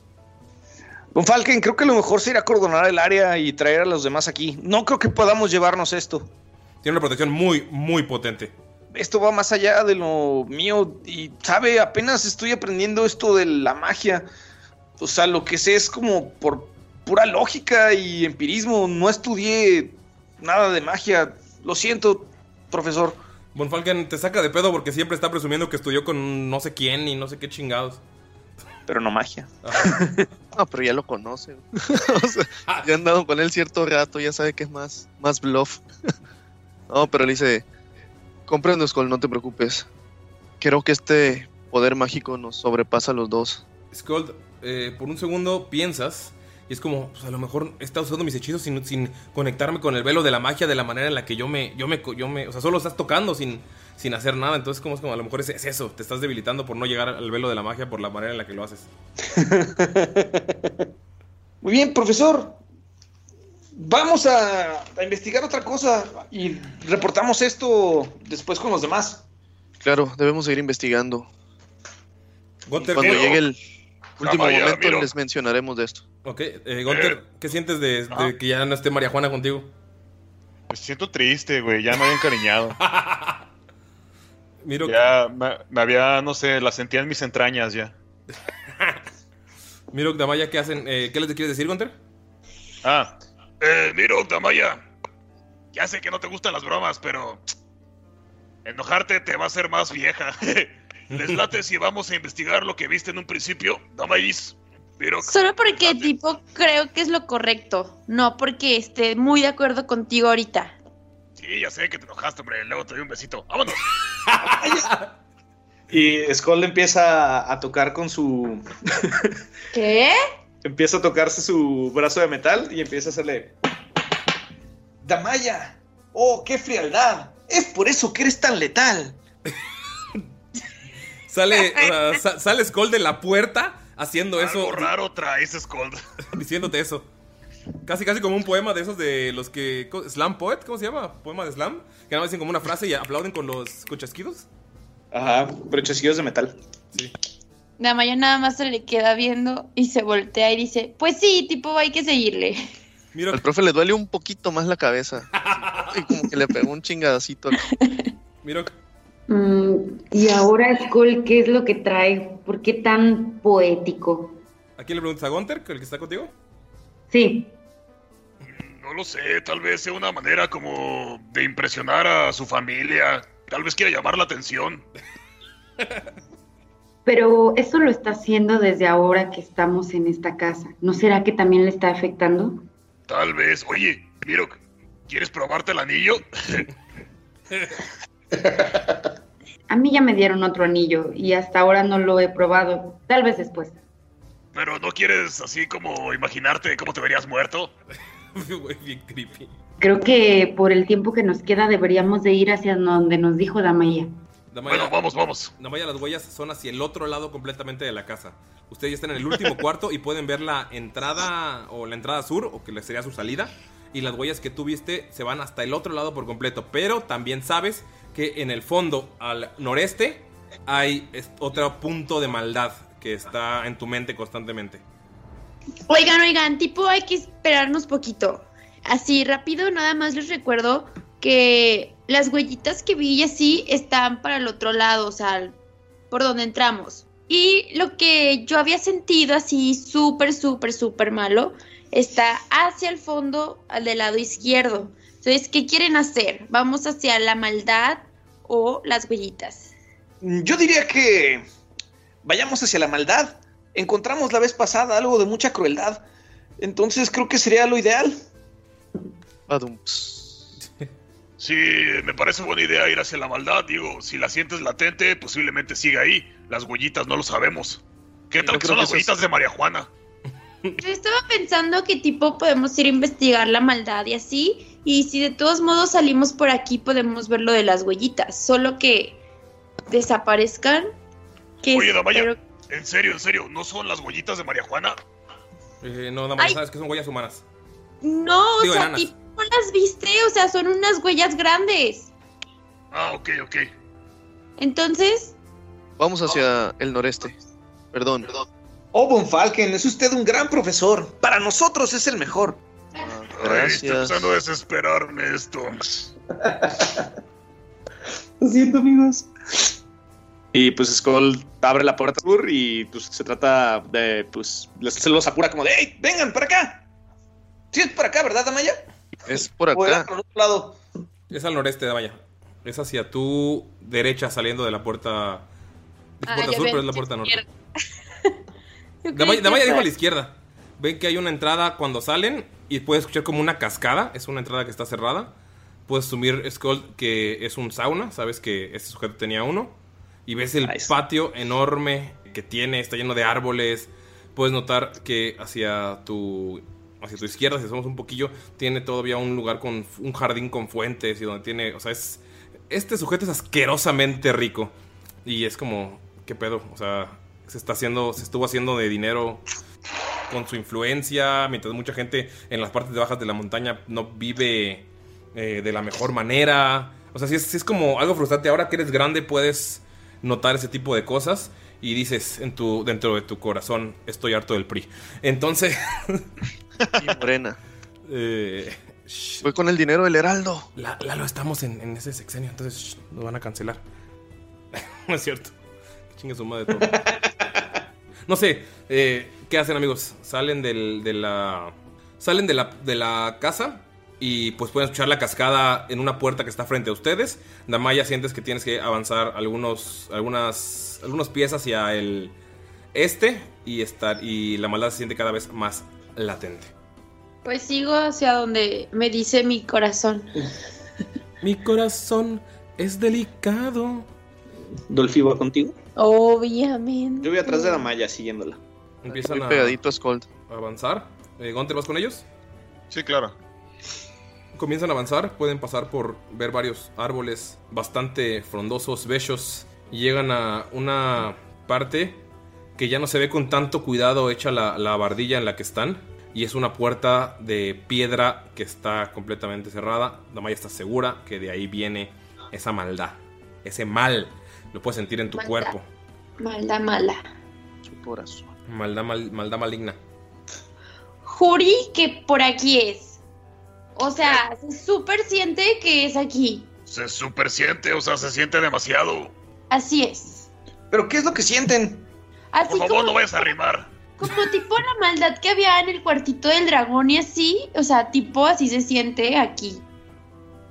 Don Falken, creo que lo mejor sería coordinar el área y traer a los demás aquí. No creo que podamos llevarnos esto. Tiene una protección muy muy potente. Esto va más allá de lo mío y, sabe, apenas estoy aprendiendo esto de la magia. O sea, lo que sé es como por pura lógica y empirismo. No estudié nada de magia. Lo siento, profesor. Von Falken te saca de pedo porque siempre está presumiendo que estudió con no sé quién y no sé qué chingados. Pero no magia. No, pero ya lo conoce. o sea, ya han andado con él cierto rato, ya sabe que es más, más bluff. no, pero le dice, comprendo, Skull, no te preocupes. Creo que este poder mágico nos sobrepasa a los dos. Scold, eh, por un segundo piensas y es como, pues a lo mejor está usando mis hechizos sin, sin conectarme con el velo de la magia de la manera en la que yo me, yo me, yo me, o sea, solo estás tocando sin, sin hacer nada. Entonces, como es como a lo mejor es, es eso, te estás debilitando por no llegar al velo de la magia por la manera en la que lo haces. Muy bien, profesor. Vamos a, a investigar otra cosa y reportamos esto después con los demás. Claro, debemos seguir investigando. Gunter, Cuando ¿qué- llegue el último vaya, momento miro. les mencionaremos de esto. Ok, eh, Gunter, ¿qué sientes de, de que ya no esté María Juana contigo? Me siento triste, güey. Ya me había encariñado. Miro, Ya me, me había, no sé, la sentía en mis entrañas ya. Miro, Damaya, ¿qué hacen? Eh, ¿Qué les quieres decir, Gunter? Ah, Eh, miro, Damaya. Ya sé que no te gustan las bromas, pero. Enojarte te va a hacer más vieja. ¿Les late si vamos a investigar lo que viste en un principio, Damayis? Miro, Solo porque tipo creo que es lo correcto, no porque esté muy de acuerdo contigo ahorita. sí, ya sé que te enojaste, hombre. Luego te doy un besito. ¡Vámonos! Y Skull empieza a tocar con su. ¿Qué? Empieza a tocarse su brazo de metal y empieza a hacerle. Damaya. Oh, qué frialdad. Es por eso que eres tan letal. Sale, sa- sale Skull de la puerta haciendo eso. Algo raro traes, Scold. diciéndote eso. Casi, casi como un poema de esos de los que. Slam Poet, ¿cómo se llama? Poema de Slam. Que nada más dicen como una frase y aplauden con los con chasquidos. Ajá, pero chasquidos de metal. Sí. Damaya nada más se le queda viendo y se voltea y dice, pues sí, tipo hay que seguirle. Miro, Al profe le duele un poquito más la cabeza. Y como que le pegó un chingadacito. miro. Mm, y ahora, Skull, ¿qué es lo que trae? ¿Por qué tan poético? ¿A quién le preguntas a Gunter, el que está contigo? Sí, No lo sé, tal vez sea una manera como de impresionar a su familia. Tal vez quiera llamar la atención. pero eso lo está haciendo desde ahora que estamos en esta casa. ¿No será que también le está afectando? Tal vez. Oye, Miro, ¿quieres probarte el anillo? A mí ya me dieron otro anillo y hasta ahora no lo he probado. Tal vez después. Pero no quieres así como imaginarte cómo te verías muerto. Bien creepy. Creo que por el tiempo que nos queda deberíamos de ir hacia donde nos dijo Damaya. Damaya, Bueno, vamos, vamos. Damaya, las huellas son hacia el otro lado completamente de la casa. Ustedes ya están en el último cuarto y pueden ver la entrada o la entrada sur, o que le sería su salida. Y las huellas que tú viste se van hasta el otro lado por completo. Pero también sabes que en el fondo, al noreste, hay otro punto de maldad que está en tu mente constantemente. Oigan, oigan, tipo hay que esperarnos poquito. Así, rápido, nada más les recuerdo que las huellitas que vi y así están para el otro lado, o sea, por donde entramos. Y lo que yo había sentido así súper, súper, súper malo está hacia el fondo, al del lado izquierdo. Entonces, ¿qué quieren hacer? ¿Vamos hacia la maldad o las huellitas? Yo diría que vayamos hacia la maldad. Encontramos la vez pasada algo de mucha crueldad. Entonces creo que sería lo ideal. Sí, me parece buena idea ir hacia la maldad. Digo, si la sientes latente, posiblemente siga ahí. Las huellitas no lo sabemos. ¿Qué tal Yo que son que las huellitas de María Juana? Yo estaba pensando que tipo podemos ir a investigar la maldad y así. Y si de todos modos salimos por aquí, podemos ver lo de las huellitas. Solo que desaparezcan. Que Oye, Damaya, espero- en serio, en serio, ¿no son las huellitas de María Juana? Eh, no, Damaya, Ay. sabes que son huellas humanas. No, o sea, tipo no las viste. O sea, son unas huellas grandes. Ah, ok, ok. Entonces, Vamos hacia el noreste. Perdón. Perdón. Oh, Von Falken, es usted un gran profesor. Para nosotros es el mejor. Ay, estoy Gracias. empezando a desesperarme esto. Lo siento, amigos. Y pues Skull abre la puerta sur y pues se trata de, pues, les- se los apura como de, ¡Ey, vengan para acá! Sí, es para acá, ¿verdad, Damaya? Es por acá. por otro lado. Es al noreste, Damaya. Es hacia tu derecha saliendo de la puerta. Dije Ah, puerta sur, pero es la puerta norte. Damaya, Damaya dijo a la izquierda. Ven que hay una entrada cuando salen y puedes escuchar como una cascada. Es una entrada que está cerrada. Puedes asumir, Skull, que es un sauna. Sabes que este sujeto tenía uno. Y ves el Nice. patio enorme que tiene. Está lleno de árboles. Puedes notar que hacia tu, hacia tu izquierda, si somos un poquillo, tiene todavía un lugar con un jardín con fuentes y donde tiene, o sea, es este sujeto es asquerosamente rico y es como qué pedo, o sea, se está haciendo, se estuvo haciendo de dinero con su influencia, mientras mucha gente en las partes bajas de la montaña no vive eh, de la mejor manera. O sea, si sí es como algo frustrante. Ahora que eres grande puedes notar ese tipo de cosas y dices en tu, dentro de tu corazón, estoy harto del PRI. Entonces... Y Morena. eh, Fue con el dinero del Heraldo. La- Lalo, estamos en, en ese sexenio, entonces shh, nos van a cancelar. no es cierto. Chingue su madre todo. no sé, eh, ¿qué hacen amigos? Salen del, de la... Salen de la, de la casa y pues pueden escuchar la cascada en una puerta que está frente a ustedes. Damaya, sientes que tienes que avanzar algunos, algunas, algunos pies hacia el este y, estar, y la maldad se siente cada vez más latente. Pues sigo hacia donde me dice mi corazón. Mi corazón es delicado. Dolphy va contigo. Obviamente. Yo voy atrás de Damaya siguiéndola. Empiezan Muy a, pegadito a avanzar. Eh, Gunter, ¿vas con ellos? Sí, claro. Comienzan a avanzar, pueden pasar por ver varios árboles bastante frondosos, bellos, y llegan a una parte que ya no se ve con tanto cuidado hecha la, la bardilla en la que están, y es una puerta de piedra que está completamente cerrada. Damaya está segura que de ahí viene esa maldad, ese mal, lo puedes sentir en tu Maldad. cuerpo, Maldad mala. Su corazón. maldad, mal- maldad maligna. Juri que por aquí es. O sea, se súper siente que es aquí. Se super siente, o sea, se siente demasiado. Así es. ¿Pero qué es lo que sienten? Así Por favor, como, no vayas a rimar. como tipo la maldad que había en el cuartito del dragón y así. O sea, tipo así se siente aquí.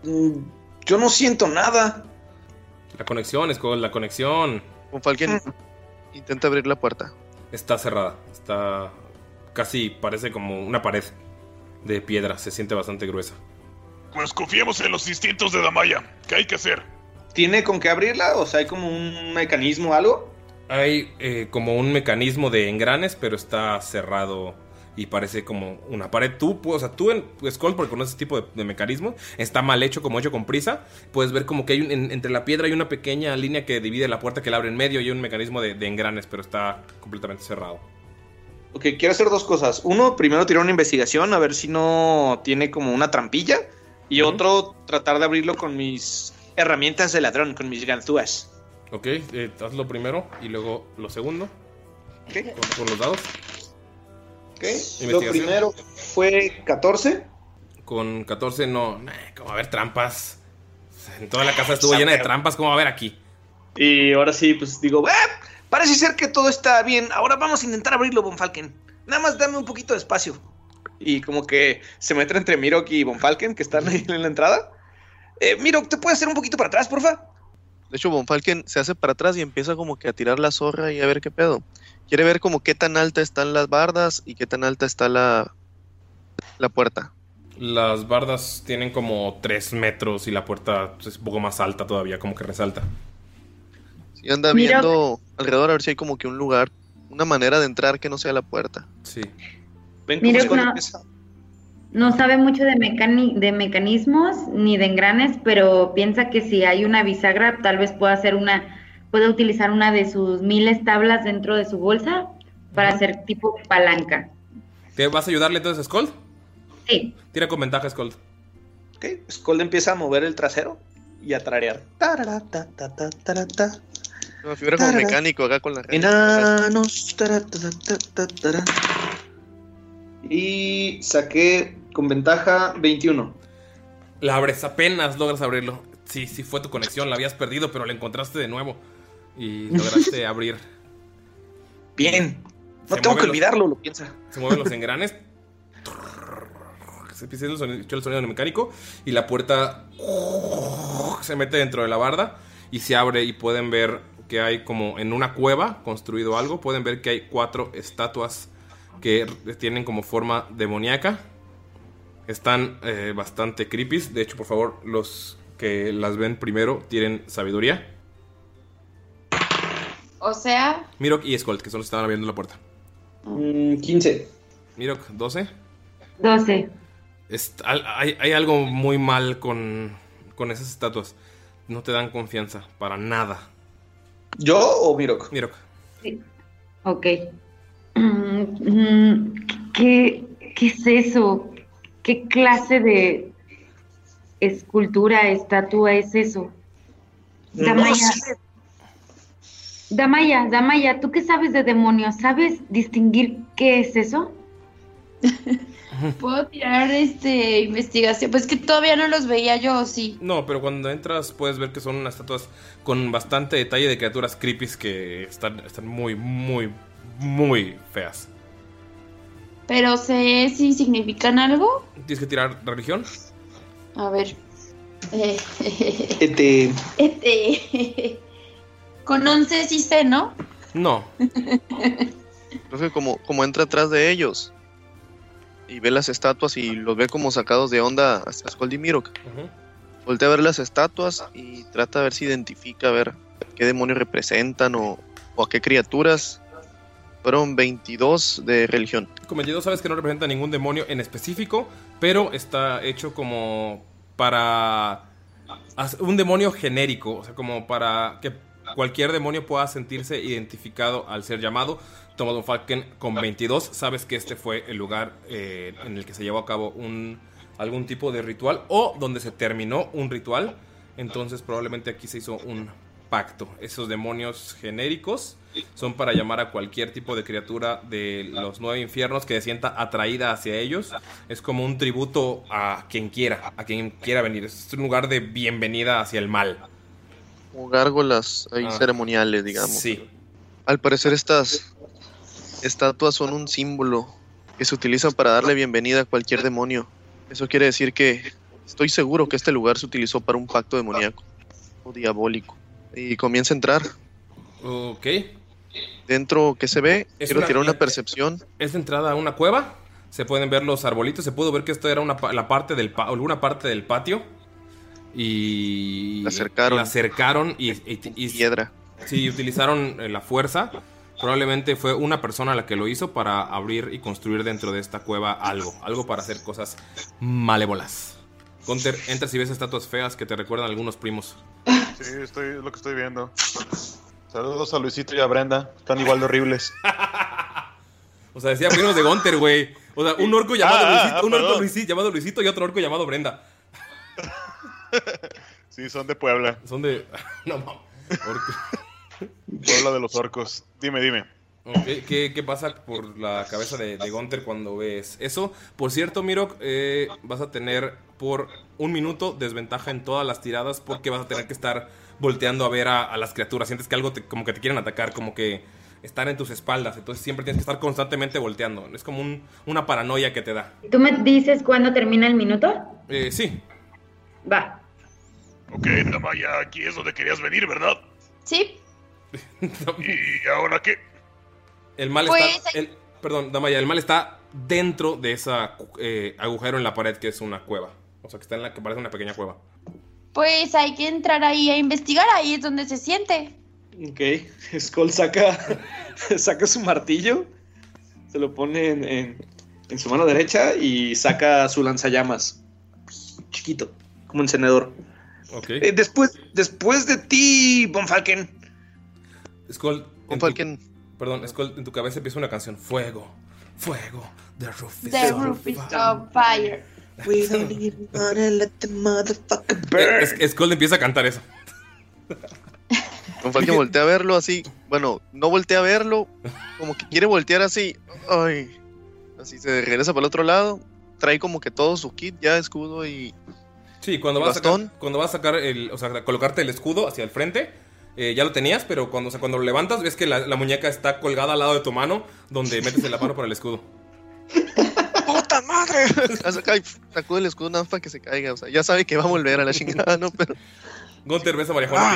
Mm, Yo no siento nada. La conexión, es la conexión. Con Falken intenta abrir la puerta. Está cerrada. Está casi parece como una pared de piedra. Se siente bastante gruesa. Pues confiemos en los instintos de Damaya. ¿Qué hay que hacer? ¿Tiene con qué abrirla? O sea, hay como un mecanismo o algo. Hay eh, como un mecanismo de engranes, pero está cerrado y parece como una pared. Tú, o sea, tú en Skull, porque conoces ese tipo de, de mecanismo, está mal hecho, como hecho con prisa. Puedes ver como que hay un- en- entre la piedra hay una pequeña línea que divide la puerta que la abre en medio y hay un mecanismo de, de engranes, pero está completamente cerrado. Ok, quiero hacer dos cosas. Uno, primero tirar una investigación a ver si no tiene como una trampilla. Y otro, tratar de abrirlo con mis herramientas de ladrón, con mis ganzúas. Ok, eh, hazlo primero y luego lo segundo. Ok. Con, con los dados. Ok. Lo primero fue 14. Con 14 no. nah, ¿Cómo va a haber trampas? En toda la casa estuvo llena de trampas. ¿Cómo va a haber aquí? Y ahora sí, pues digo, "Ah, Parece ser que todo está bien. Ahora vamos a intentar abrirlo, Von Falken. Nada más dame un poquito de espacio. Y como que se mete entre Mirok y Von Falken, que están ahí en la entrada. Eh, Mirok, ¿te puedes hacer un poquito para atrás, porfa? De hecho, Von Falken se hace para atrás y empieza como que a tirar la zorra y a ver qué pedo. Quiere ver como qué tan alta están las bardas y qué tan alta está la, la puerta. Las bardas tienen como 3 metros y la puerta es un poco más alta todavía, como que resalta. Y anda Mira- viendo alrededor a ver si hay como que un lugar, una manera de entrar que no sea la puerta. Sí. Ven Mira, no- empieza. No sabe mucho de, mecani- de mecanismos ni de engranes, pero piensa que si hay una bisagra, tal vez pueda hacer una, puede utilizar una de sus miles tablas dentro de su bolsa para hacer tipo palanca. ¿Te vas a ayudarle entonces a Skull? Sí. Tira con ventaja, Skull. Ok, Skull empieza a mover el trasero y a trarear. Tarara, ta, ta, ta, Una figura como mecánico acá con la Enanos. Y saqué con ventaja 21. La abres, apenas logras abrirlo. Sí, sí fue tu conexión, la habías perdido, pero la encontraste de nuevo. Y lograste abrir. Bien. No Se tengo que los- olvidarlo, lo piensa. Se mueven los engranes. Se empieza el sonido, el sonido mecánico. Y la puerta se mete dentro de la barda. Y se abre y pueden ver que hay como en una cueva construido algo. Pueden ver que hay cuatro estatuas que tienen como forma demoníaca. Están eh, bastante creepy. De hecho, por favor, los que las ven primero tienen sabiduría. O sea, Mirok y Skolt, que son los que estaban abriendo la puerta. 15. Mirok, 12. 12. Est- al- hay, hay algo muy mal con, con esas estatuas. No te dan confianza para nada. ¿Yo o Mirok? Mirok. Ok. Mm, ¿Qué, ¿Qué es eso? ¿Qué clase de escultura, estatua es eso? No Damaya, sé. Damaya, Damaya, ¿tú qué sabes de demonios? ¿Sabes distinguir qué es eso? puedo tirar este investigación. Pues que todavía no los veía yo, sí. No, pero cuando entras puedes ver que son unas estatuas con bastante detalle de criaturas creepy que están, están muy, muy, muy feas. Pero sé si significan algo. ¿Tienes que tirar religión? A ver. Este. este. Con 11 sí sé, ¿no? No. Profe, como, como entra atrás de ellos y ve las estatuas y los ve como sacados de onda hasta Skull y Mirok. Voltea a ver las estatuas y trata de ver si identifica, a ver qué demonios representan o, o a qué criaturas. Fueron 22 de religión. Con 22 sabes que no representa ningún demonio en específico, pero está hecho como para un demonio genérico, o sea, como para que cualquier demonio pueda sentirse identificado al ser llamado. Thomas von Falken con 22, sabes que este fue el lugar eh, en el que se llevó a cabo un, algún tipo de ritual o donde se terminó un ritual. Entonces probablemente aquí se hizo un pacto. Esos demonios genéricos son para llamar a cualquier tipo de criatura de los nueve infiernos que se sienta atraída hacia ellos. Es como un tributo a quien quiera, a quien quiera venir. Es un lugar de bienvenida hacia el mal. Como gárgolas ahí Ah. ceremoniales, digamos. Sí. Al parecer estas estatuas son un símbolo que se utiliza para darle bienvenida a cualquier demonio. Eso quiere decir que estoy seguro que este lugar se utilizó para un pacto demoníaco o diabólico. Y comienza a entrar. Ok. Dentro que se ve, Es quiero una- tirar una percepción. Es de entrada a una cueva. Se pueden ver los arbolitos. Se pudo ver que esto era una, la parte del alguna parte del patio. Y. La acercaron. La acercaron y. y- y- Piedra. Sí, utilizaron eh, la fuerza. Probablemente fue una persona la que lo hizo para abrir y construir dentro de esta cueva algo. Algo para hacer cosas malévolas. Gunter, entras y ves estatuas feas que te recuerdan a algunos primos. Sí, estoy, es lo que estoy viendo. Saludos a Luisito y a Brenda. Están igual de horribles. O sea, decía primos de Gunter, güey. O sea, un orco llamado Ah, Luisito, ah, un orco perdón. Luisito, llamado Luisito y otro orco llamado Brenda. Sí, son de Puebla. Son de. No mames. Orco. Puebla de los orcos. Dime, dime. ¿Qué, qué pasa por la cabeza de, de Gunter cuando ves eso? Por cierto, Mirok, eh, vas a tener por un minuto desventaja en todas las tiradas porque vas a tener que estar volteando a ver a, a las criaturas. Sientes que algo te- como que te quieren atacar, como que están en tus espaldas. Entonces siempre tienes que estar constantemente volteando. Es como un- una paranoia que te da. ¿Tú me dices cuándo termina el minuto? Eh, sí, Va. Ok, Damaya, aquí es donde querías venir, ¿verdad? Sí. ¿Y ahora qué? el mal Pues, está. el- perdón, Damaya, el mal está dentro de esa eh, agujero en la pared que es una cueva. O sea, que está en la que parece una pequeña cueva. Pues hay que entrar ahí a investigar, ahí es donde se siente. Ok, Skull saca, saca su martillo, se lo pone en, en- en su mano derecha y saca su lanzallamas. Chiquito, como encendedor. Ok. Eh, después, después de ti, Bonfalken. Skull. en tu- perdón, Skull, en tu cabeza empieza una canción. Fuego, fuego, the roof is The on roof is fire. on fire. We don't even wanna let the motherfucker Eh, es- Skull empieza a cantar eso. Con Falken voltea a verlo así. Bueno, no voltea a verlo. Como que quiere voltear así. Ay. Así se regresa para el otro lado. Trae como que todo su kit ya, escudo y. Sí, cuando ¿Y vas, a sacar, cuando vas a sacar el, o sea, colocarte el escudo hacia el frente, eh, ya lo tenías, pero cuando, o sea, cuando lo levantas ves que la, la muñeca está colgada al lado de tu mano, donde metes la mano para el escudo. ¡Puta madre! Sacude el escudo nada más para que se caiga. O sea, ya sabe que va a volver a la chingada, ¿no? Pero Gunter, ves a María Juana Ah.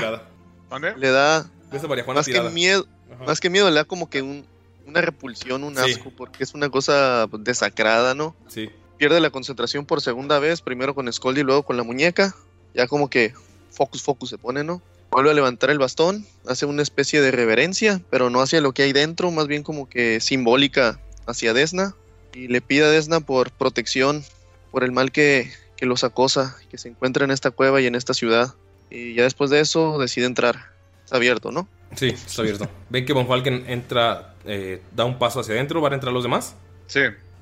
tirada. le da. Ves a María Juana Más que tirada. miedo. Ajá. Más que miedo, le da como que un, una repulsión, un Sí. asco, porque es una cosa pues, desacrada, ¿no? Sí. Pierde la concentración por segunda vez, primero con Skull y luego con la muñeca. Ya como que focus, focus se pone, ¿no? Vuelve a levantar el bastón, hace una especie de reverencia, pero no hacia lo que hay dentro, más bien como que simbólica hacia Desna. Y le pide a Desna por protección, por el mal que, que los acosa, que se encuentra en esta cueva y en esta ciudad. Y ya después de eso decide entrar. Está abierto, ¿no? Sí, está abierto. Ven que Von Falken entra, eh, da un paso hacia adentro, ¿van a entrar los demás? Sí.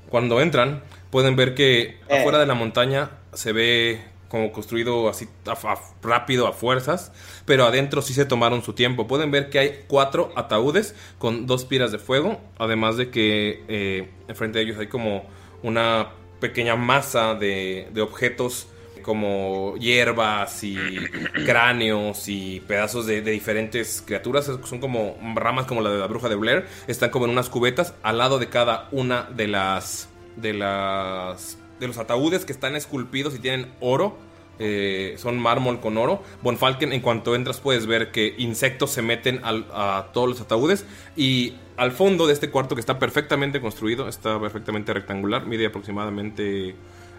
Cuando entran, pueden ver que afuera de la montaña se ve como construido así a- a- rápido a fuerzas, pero adentro sí se tomaron su tiempo. Pueden ver que hay cuatro ataúdes con dos piras de fuego, además de que eh, enfrente de ellos hay como una pequeña masa de, de objetos como hierbas y cráneos y pedazos de, de diferentes criaturas. Son como ramas como la de la bruja de Blair. Están como en unas cubetas al lado de cada una de las de las de los ataúdes que están esculpidos y tienen oro. eh, son mármol con oro. Von Falken, en cuanto entras, puedes ver que insectos se meten a todos los ataúdes. Y al fondo de este cuarto, que está perfectamente construido, está perfectamente rectangular, mide aproximadamente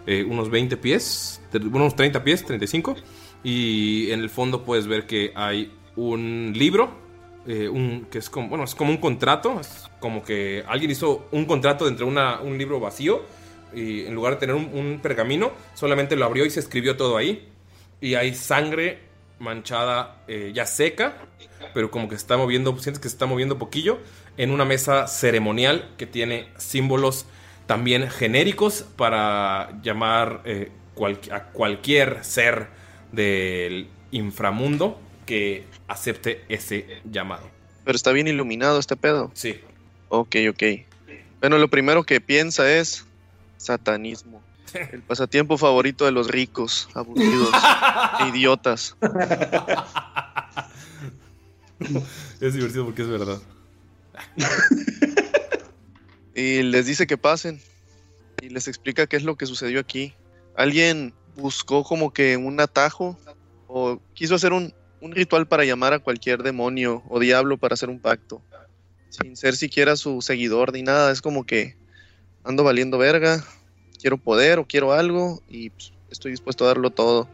eh, unos 20 pies, unos 30 pies, 35. Y en el fondo puedes ver que hay un libro, eh, un, que es como, bueno, es como un contrato, es como que alguien hizo un contrato entre una, un libro vacío y en lugar de tener un, un pergamino, solamente lo abrió y se escribió todo ahí. Y hay sangre manchada eh, ya seca, pero como que se está moviendo, sientes que se está moviendo poquillo, en una mesa ceremonial que tiene símbolos también genéricos para llamar eh, cual- a cualquier ser del inframundo que acepte ese llamado. Pero está bien iluminado este pedo. Sí. Ok, ok. Bueno, lo primero que piensa es satanismo. El pasatiempo favorito de los ricos, aburridos, e idiotas. Es divertido porque es verdad. Y les dice que pasen. Y les explica qué es lo que sucedió aquí. Alguien buscó como que un atajo o quiso hacer un, un ritual para llamar a cualquier demonio o diablo para hacer un pacto. Sin ser siquiera su seguidor ni nada. Es como que ando valiendo verga. Quiero poder o quiero algo y pues, estoy dispuesto a darlo todo.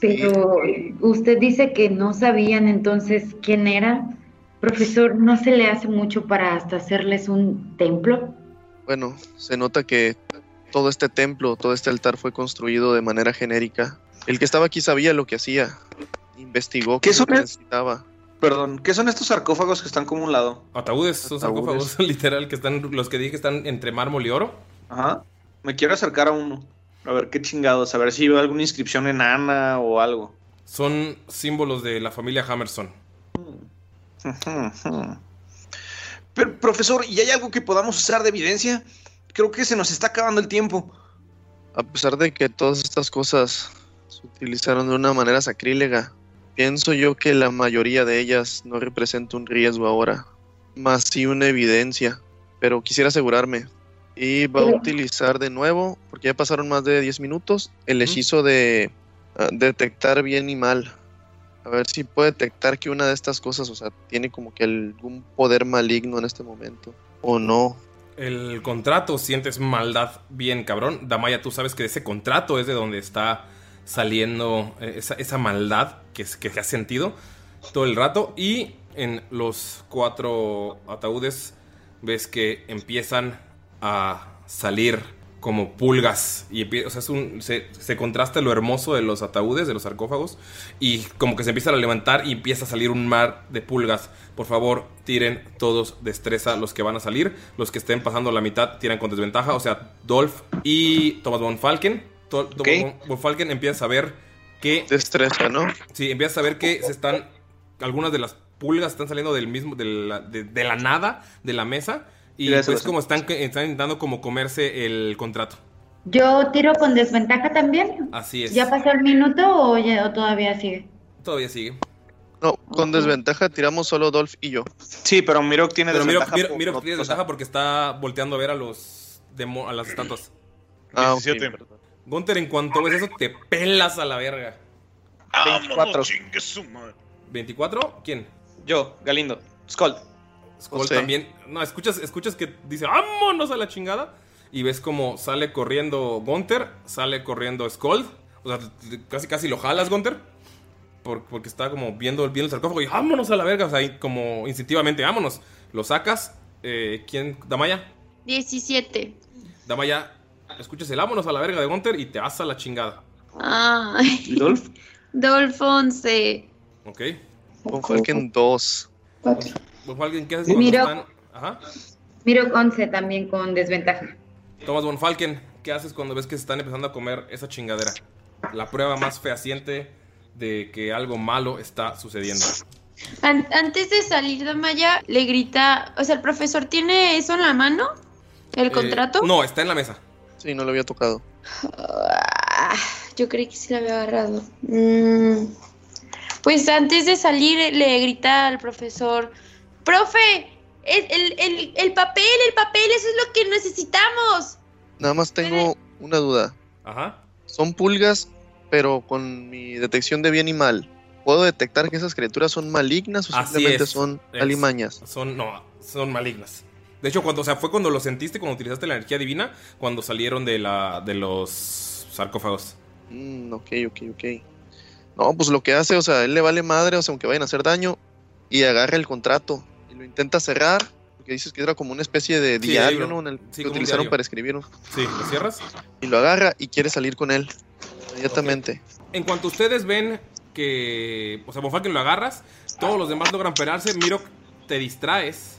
Pero usted dice que no sabían entonces quién era. Profesor, ¿no se le hace mucho para hasta hacerles un templo? Bueno, se nota que todo este templo, todo este altar fue construido de manera genérica. El que estaba aquí sabía lo que hacía. Investigó qué, ¿Qué son es lo que es- necesitaba. Perdón, ¿qué son estos sarcófagos que están como a un lado? Ataúdes, son Ataúdes. sarcófagos literal que están, los que dije que están entre mármol y oro. Ajá. Me quiero acercar a uno. A ver qué chingados, a ver si veo alguna inscripción enana o algo. Son símbolos de la familia Hammerson. Pero, profesor, ¿y hay algo que podamos usar de evidencia? Creo que se nos está acabando el tiempo. A pesar de que todas estas cosas se utilizaron de una manera sacrílega, Pienso yo que la mayoría de ellas no representa un riesgo ahora, más sí una evidencia, pero quisiera asegurarme. Y va a utilizar de nuevo, porque ya pasaron más de 10 minutos, el hechizo de ah, detectar bien y mal. A ver si puede detectar que una de estas cosas, o sea, tiene como que algún poder maligno en este momento. O no. El contrato, sientes maldad bien cabrón. Damaya, tú sabes que ese contrato es de donde está saliendo eh, esa, maldad que, es- que has sentido todo el rato. Y en los cuatro ataúdes ves que empiezan a salir como pulgas. Y o sea, se, se contrasta lo hermoso de los ataúdes, de los sarcófagos. Y como que se empiezan a levantar y empieza a salir un mar de pulgas. Por favor, tiren todos destreza los que van a salir. Los que estén pasando la mitad tiran con desventaja. O sea, Dolph y Thomas von Falken. Von- Falken empieza a ver que... Destreza, ¿no? Sí, empieza a ver que se están... Algunas de las pulgas están saliendo del mismo, de la, de- de la nada, de la mesa. Y Gracias, pues como están, están intentando como comerse el contrato. Yo tiro con desventaja también. Así es. ¿Ya pasó el minuto o, ya- o todavía sigue? Todavía sigue. No, con desventaja tiramos solo Dolph y yo. Sí, pero Mirok tiene Pero desventaja. Miro- por- Miro no- tiene o sea, desventaja porque está volteando a ver a los demo- a las estatuas. Ah, ok, 17. perdón. Gunter, en cuanto ves eso, te pelas a la verga. Vámonos, chingue su madre. ¿24? ¿Quién? Yo, Galindo. Skull. Skull José. también. No, escuchas, escuchas que dice ¡Vámonos a la chingada! Y ves como sale corriendo Gunter, sale corriendo Skull. O sea, casi casi lo jalas, Gunter. por- porque está como viendo, viendo el sarcófago y ¡vámonos a la verga! O sea, ahí como instintivamente, ¡vámonos! Lo sacas. Eh, ¿Quién? ¿Damaya? 17. Damaya, escuchas el vámonos a la verga de Gunter y te vas a la chingada. Ay. ¿Y Dolph? Dolph 11. ¿Ok? Con Falken 2. Von Falken, ¿qué haces cuando Miro. están? Ajá. Miro 11 también con desventaja. Thomas Von Falken, ¿qué haces cuando ves que se están empezando a comer esa chingadera? La prueba más fehaciente de que algo malo está sucediendo. An- antes de salir de Maya, le grita, o sea, el profesor tiene eso en la mano, el Eh, contrato. no, está en la mesa. Sí, no lo había tocado. Ah, yo creí que sí lo había agarrado. Mm, Pues antes de salir le grita al profesor, profe, el, el- el- el papel, el papel, eso es lo que necesitamos. Nada más tengo una duda. Ajá. Son pulgas, pero con mi detección de bien y mal. ¿Puedo detectar que esas criaturas son malignas o Así simplemente es. son Es- alimañas? Son, no, son malignas. De hecho, cuando, o sea, fue cuando lo sentiste, cuando utilizaste la energía divina, cuando salieron de la, de los sarcófagos. Mm, ok, ok, ok. No, pues lo que hace, o sea, él le vale madre, o sea, aunque vayan a hacer daño, y agarra el contrato y lo intenta cerrar, porque dices que era como una especie de Sí, diario. ¿no? En el Sí, que utilizaron diario. para escribir. Sí, ¿lo cierras? Y lo agarra y quiere salir con él inmediatamente. En cuanto ustedes ven que, o sea, Falken lo agarras, todos los demás logran perarse. Miro, te distraes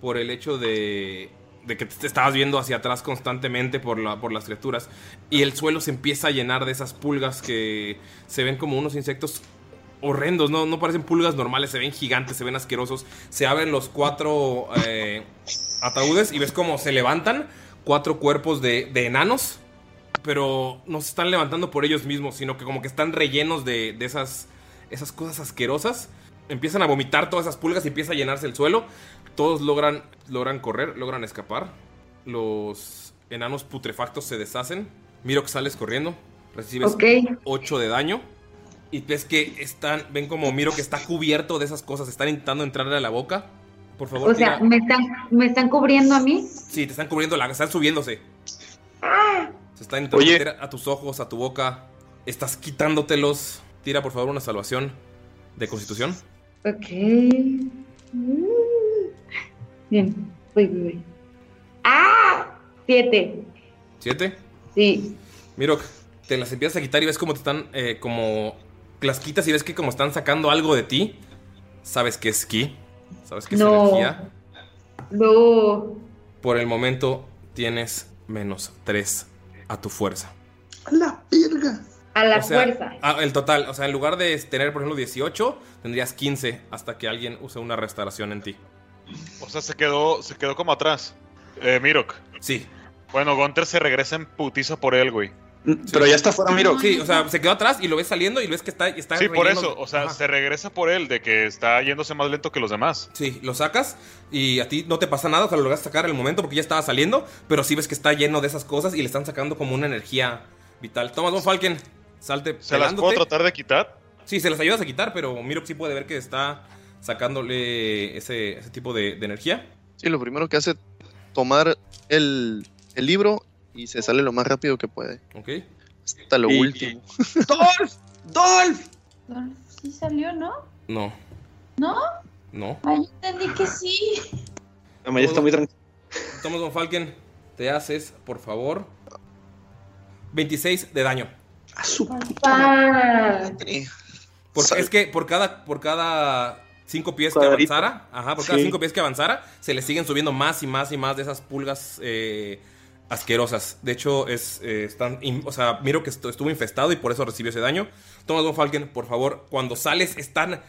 por el hecho de, de que te estabas viendo hacia atrás constantemente por, la, por las criaturas. Y el suelo se empieza a llenar de esas pulgas que se ven como unos insectos horrendos, no, no parecen pulgas normales, se ven gigantes, se ven asquerosos. Se abren los cuatro eh, ataúdes y ves cómo se levantan cuatro cuerpos de, de enanos pero no se están levantando por ellos mismos, sino que como que están rellenos de, de esas, esas cosas asquerosas. Empiezan a vomitar todas esas pulgas y empieza a llenarse el suelo. Todos logran, logran correr, logran escapar. Los enanos putrefactos se deshacen. Miro que sales corriendo. Recibes Ok. 8 de daño. Y ves que están, ven como Miro que está cubierto de esas cosas. Están intentando entrarle a la boca. Por favor, O sea, ¿me están, ¿me están cubriendo a mí? Sí, te están cubriendo la, están subiéndose. Se están intentando Oye. meter a tus ojos, a tu boca. Estás quitándotelos. Tira por favor una salvación de constitución. Ok. Mm. Bien, voy, voy, voy. ¡Ah! Siete. ¿Siete? Sí. Mirok, te las empiezas a quitar y ves cómo te están eh, como. Las quitas y ves que como están sacando algo de ti. Sabes que es ki. Sabes que es No. energía. No. Por el momento tienes menos 3 a tu fuerza. A la verga. A la O sea, fuerza. ah, el total, o sea, en lugar de tener, por ejemplo, 18, tendrías 15 hasta que alguien use una restauración en ti. O sea, se quedó, se quedó como atrás. Eh, Mirok. Sí. Bueno, Gunter se regresa en putiza por él, güey. Pero ya está fuera Miro. Sí, o sea, se quedó atrás y lo ves saliendo y lo ves que está, está Sí, por eso, o sea, Ajá. se regresa por él, de que está yéndose más lento que los demás. Sí, lo sacas y a ti no te pasa nada, o sea, lo logras sacar en el momento porque ya estaba saliendo, pero sí ves que está lleno de esas cosas y le están sacando como una energía vital. Thomas von Falken, salte ¿Se las puedo tratar de quitar? Sí, se las ayudas a quitar, pero Miro sí puede ver que está sacándole ese, ese tipo de, de energía. Sí, lo primero que hace tomar el, el libro y se sale lo más rápido que puede. Ok. Hasta lo Y- último. ¡Dolph! ¡Dolph! Dolph, Sí salió, ¿no? No, ¿No? no. Ay, yo entendí que sí. La Maya está muy tranquila. Thomas von Falken, te haces, por favor, 26 de daño. Ah, Porque es que por cada, por cada cinco pies Cuadrito. que avanzara, ajá, por cada Sí. cinco pies que avanzara, se le siguen subiendo más y más y más de esas pulgas eh, asquerosas. De hecho, es, eh, están, in- o sea, miro que estu- estuvo infestado y por eso recibió ese daño. Thomas Von Falken, por favor, cuando sales están...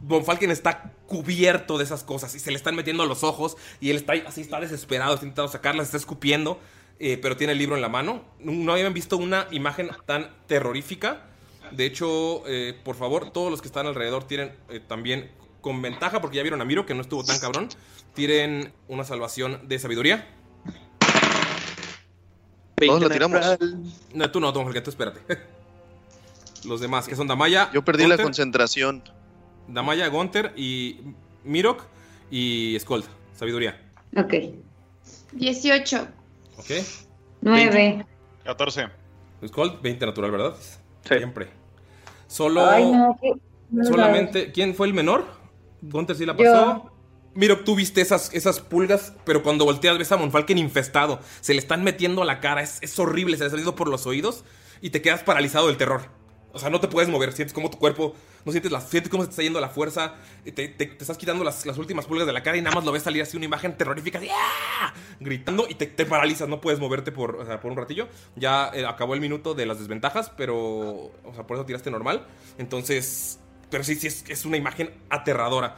Von Falken está cubierto de esas cosas y se le están metiendo a los ojos y él está así, está desesperado, está intentando sacarlas, está escupiendo, eh, pero tiene el libro en la mano. No habían visto una imagen tan terrorífica. De hecho, eh, por favor, todos los que están alrededor tienen eh, también con ventaja, porque ya vieron a Miro que no estuvo tan cabrón. Tienen una salvación de sabiduría. Todos la tiramos. No, tú no, Tom, porque tú espérate. Los demás, que son Damaya. Yo perdí la concentración. Damaya, Gunter y Mirok y Skold. Sabiduría. ok. 18. ¿Ok? Nueve. 14. Skold, 20 natural, ¿verdad? Siempre. Solo. Ay, no, qué- no Solamente. ¿Quién fue el menor? Gunter sí la Yo. pasó. Miro, tú viste esas, esas pulgas, pero cuando volteas ves a Monfalken infestado. Se le están metiendo a la cara, es, es horrible, se le ha salido por los oídos y te quedas paralizado del terror. O sea, no te puedes mover, sientes como tu cuerpo, no sientes, la, sientes cómo se te está yendo la fuerza, te, te- te estás quitando las, las últimas pulgas de la cara y nada más lo ves salir así una imagen terrorífica, así, ¡ah! gritando y te, te paralizas, no puedes moverte por, o sea, por un ratillo. Ya eh, acabó el minuto de las desventajas, pero, o sea, por eso tiraste normal. Entonces, pero sí, sí, es, es una imagen aterradora.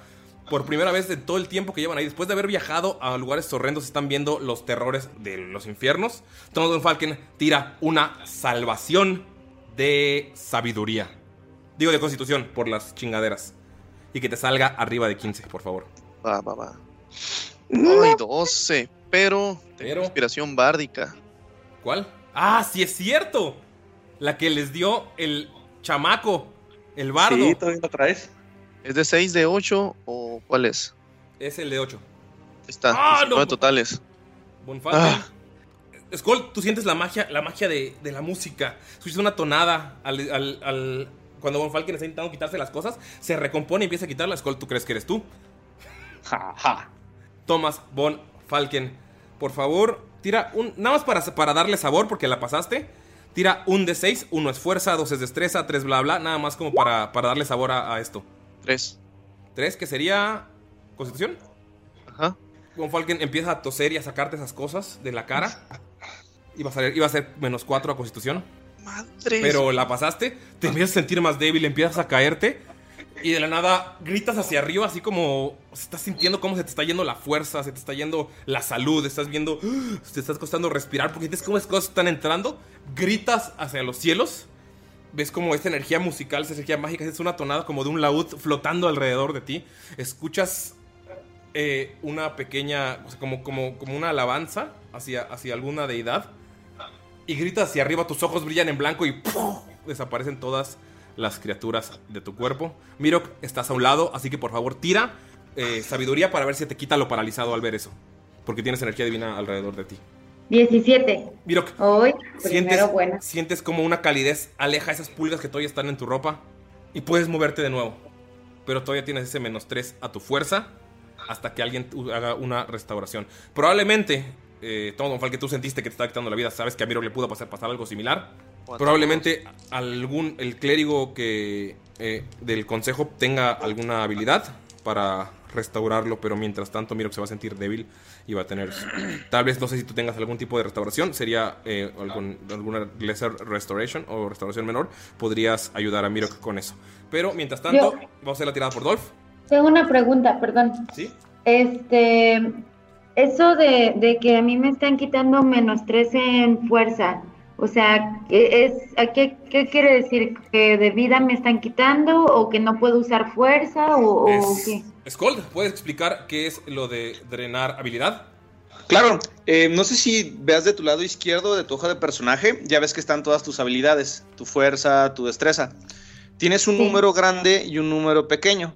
Por primera vez en todo el tiempo que llevan ahí, después de haber viajado a lugares horrendos, están viendo los terrores de los infiernos. Von Falken tira una salvación de sabiduría. Digo de constitución, por las chingaderas. Y que te salga arriba de 15, por favor. Va, va, va. Ay, 12. Pero tengo Pero- inspiración bárdica. ¿Cuál? ¡Ah, sí es cierto! La que les dio el chamaco, el bardo. Sí, todavía la traes. ¿Es de 6 de 8 o cuál es? Es el de 8. Está, Ah, 19 no. totales. Von Falken. Ah. Skull, tú sientes la magia, la magia de, de la música. Escuchas una tonada al, al- al- cuando Von Falken está intentando quitarse las cosas, se recompone y empieza a quitarlas. Skull, ¿tú crees que eres tú? Ja, ja. Thomas Von Falken, por favor, tira un. Nada más para, para darle sabor, porque la pasaste. Tira un de 6, uno es fuerza, dos es destreza, tres bla bla, nada más como para, para darle sabor a, a esto. 3. Tres, que sería. ¿Constitución? Ajá. Von Falken empieza a toser y a sacarte esas cosas de la cara. Iba a ser, iba a ser menos 4 a constitución. Madre. Pero la pasaste, te empiezas a sentir más débil, empiezas a caerte. Y de la nada gritas hacia arriba, así como estás sintiendo cómo se te está yendo la fuerza, se te está yendo la salud, estás viendo, te estás costando respirar porque sientes cómo las cosas están entrando. Gritas hacia los cielos, ves como esta energía musical, esa energía mágica, es una tonada como de un laúd flotando alrededor de ti. Escuchas eh, una pequeña, o sea, como, como, como una alabanza hacia, hacia alguna deidad. Y gritas hacia arriba, tus ojos brillan en blanco y desaparecen todas las criaturas de tu cuerpo. Mirok, estás a un lado, así que por favor tira eh, sabiduría para ver si te quita lo paralizado al ver eso. Porque tienes energía divina alrededor de ti. 17. Mirok, Hoy, sientes, buena. sientes como una calidez aleja esas pulgas que todavía están en tu ropa y puedes moverte de nuevo. Pero todavía tienes ese menos 3 a tu fuerza hasta que alguien haga una restauración. Probablemente, eh, Tom que tú sentiste que te estaba quitando la vida, sabes que a Miro le pudo pasar, pasar algo similar. Probablemente algún el clérigo que eh, del consejo tenga alguna habilidad para restaurarlo, pero mientras tanto Miro se va a sentir débil y va a tener tal vez no sé si tú tengas algún tipo de restauración, sería eh, algún- alguna lesser restoration o restauración menor, podrías ayudar a Miro con eso. Pero mientras tanto, Yo- vamos a hacer la tirada por Dolph, Tengo una pregunta, perdón. ¿sí? Este, eso de, de que a mí me están quitando menos 13 en fuerza, O sea, ¿qué es, ¿a qué, qué quiere decir? ¿Que de vida me están quitando o que no puedo usar fuerza o, o qué? Skull, ¿puedes explicar qué es lo de drenar habilidad? Claro, eh, no sé si veas de tu lado izquierdo de tu hoja de personaje, ya ves que están todas tus habilidades, tu fuerza, tu destreza. Tienes un número grande y un número pequeño.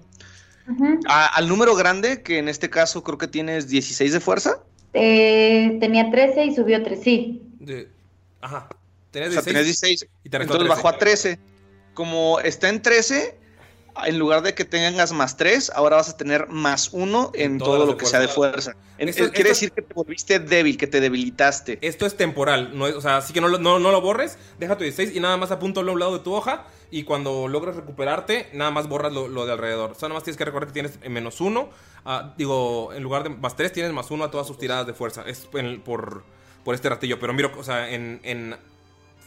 A- al número grande, que en este caso creo que tienes 16 de fuerza. Eh, tenía 13 y subió 3, sí. De- Ajá. O Tenés sea, 16. tenías 16. y te Entonces 13. bajó a 13. Como está en 13, en lugar de que tengas más 3, ahora vas a tener más 1 en todo lo que sea de fuerza. Esto- eh, quiere esto- decir que te volviste débil, que te debilitaste. Esto es temporal, no es- o sea, así que no, lo- no, no lo borres, deja tu 16 y nada más apúntalo a un lado de tu hoja y cuando logres recuperarte, nada más borras lo, lo de alrededor. O sea, nada más tienes que recordar que tienes menos 1, digo, en lugar de más 3 tienes más 1 a todas sus tiradas de fuerza. Es en- por, por este ratillo, pero miro, o sea, en, en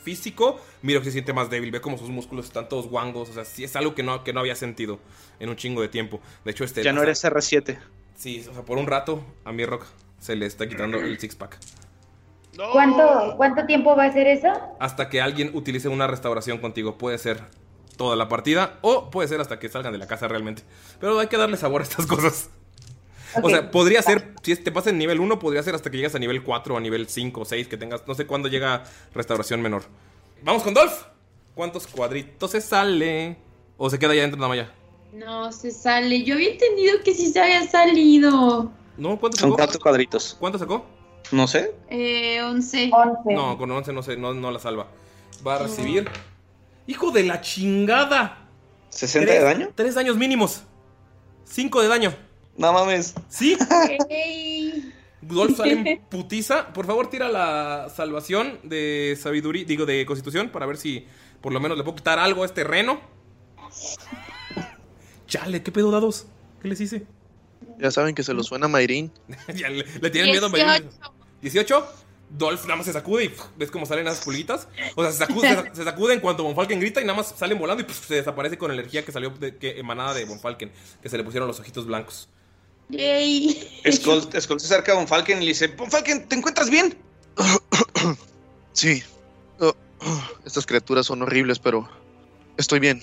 físico, miro que se siente más débil, ve como sus músculos están todos guangos, o sea, sí es algo que no, que no había sentido en un chingo de tiempo. De hecho, este... Ya no eres R7. Sí, o sea, por un rato a mi Rock se le está quitando el six pack. ¿Cuánto, ¿Cuánto tiempo va a ser eso? hasta que alguien utilice una restauración contigo. Puede ser toda la partida o puede ser hasta que salgan de la casa realmente. Pero hay que darle sabor a estas cosas. O sea, podría ser, si te pasa en nivel 1, podría ser hasta que llegas a nivel 4 o a nivel 5 o 6, que tengas, no sé cuándo llega restauración menor. Vamos con Dolph. ¿Cuántos cuadritos se sale? ¿O se queda ya dentro de la malla? No, se sale. Yo había entendido que sí se había salido. No, ¿cuántos Son sacó? cuatro cuadritos. ¿Cuánto sacó? No sé. Eh, 11. No, con 11 no, se, no, no la salva. Va a recibir. ¡Hijo de la chingada! ¿60 de Tres- daño? Tres daños mínimos. 5 de daño. No mames. Sí. Ey. Dolph sale en putiza. Por favor, tira la salvación de sabiduría, digo, de constitución, para ver si por lo menos le puedo quitar algo a este reno. Chale, ¿qué pedo dados? ¿Qué les hice? Ya saben que se lo suena a Mayrin. Ya le, le tienen miedo a Mayrin. 18. Dolph nada más se sacude y ves cómo salen esas pulguitas. O sea, se sacude, se, se sacude en cuanto Von Falken grita y nada más salen volando y se desaparece con la energía que salió de, que emanada de Von Falken, que se le pusieron los ojitos blancos. Yay. Skull, Skull se acerca a Von Falken y le dice: Von Falken, ¿te encuentras bien? Sí. Oh, oh, estas criaturas son horribles, pero estoy bien.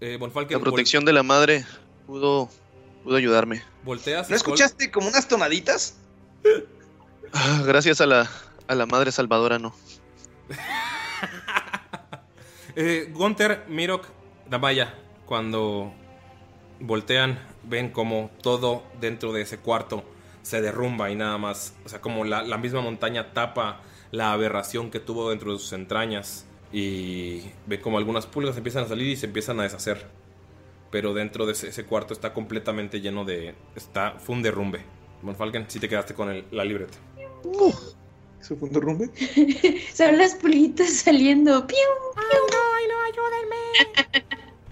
Eh, Von Falken La protección de la madre pudo, pudo ayudarme. volteas. ¿No escuchaste como unas tonaditas? Ah, Gracias a la, a la madre salvadora, no. Eh, Gunther, Mirok, Damaya, cuando voltean, ven como todo dentro de ese cuarto se derrumba y nada más. O sea, como la, la misma montaña tapa la aberración que tuvo dentro de sus entrañas. Y ve como algunas pulgas empiezan a salir y se empiezan a deshacer. Pero dentro de ese, ese cuarto está completamente lleno de. Está, fue un derrumbe. Von Falken, si te quedaste con el- la libreta. ¿Se fue un derrumbe? Son las pulguitas saliendo. ¡Piu!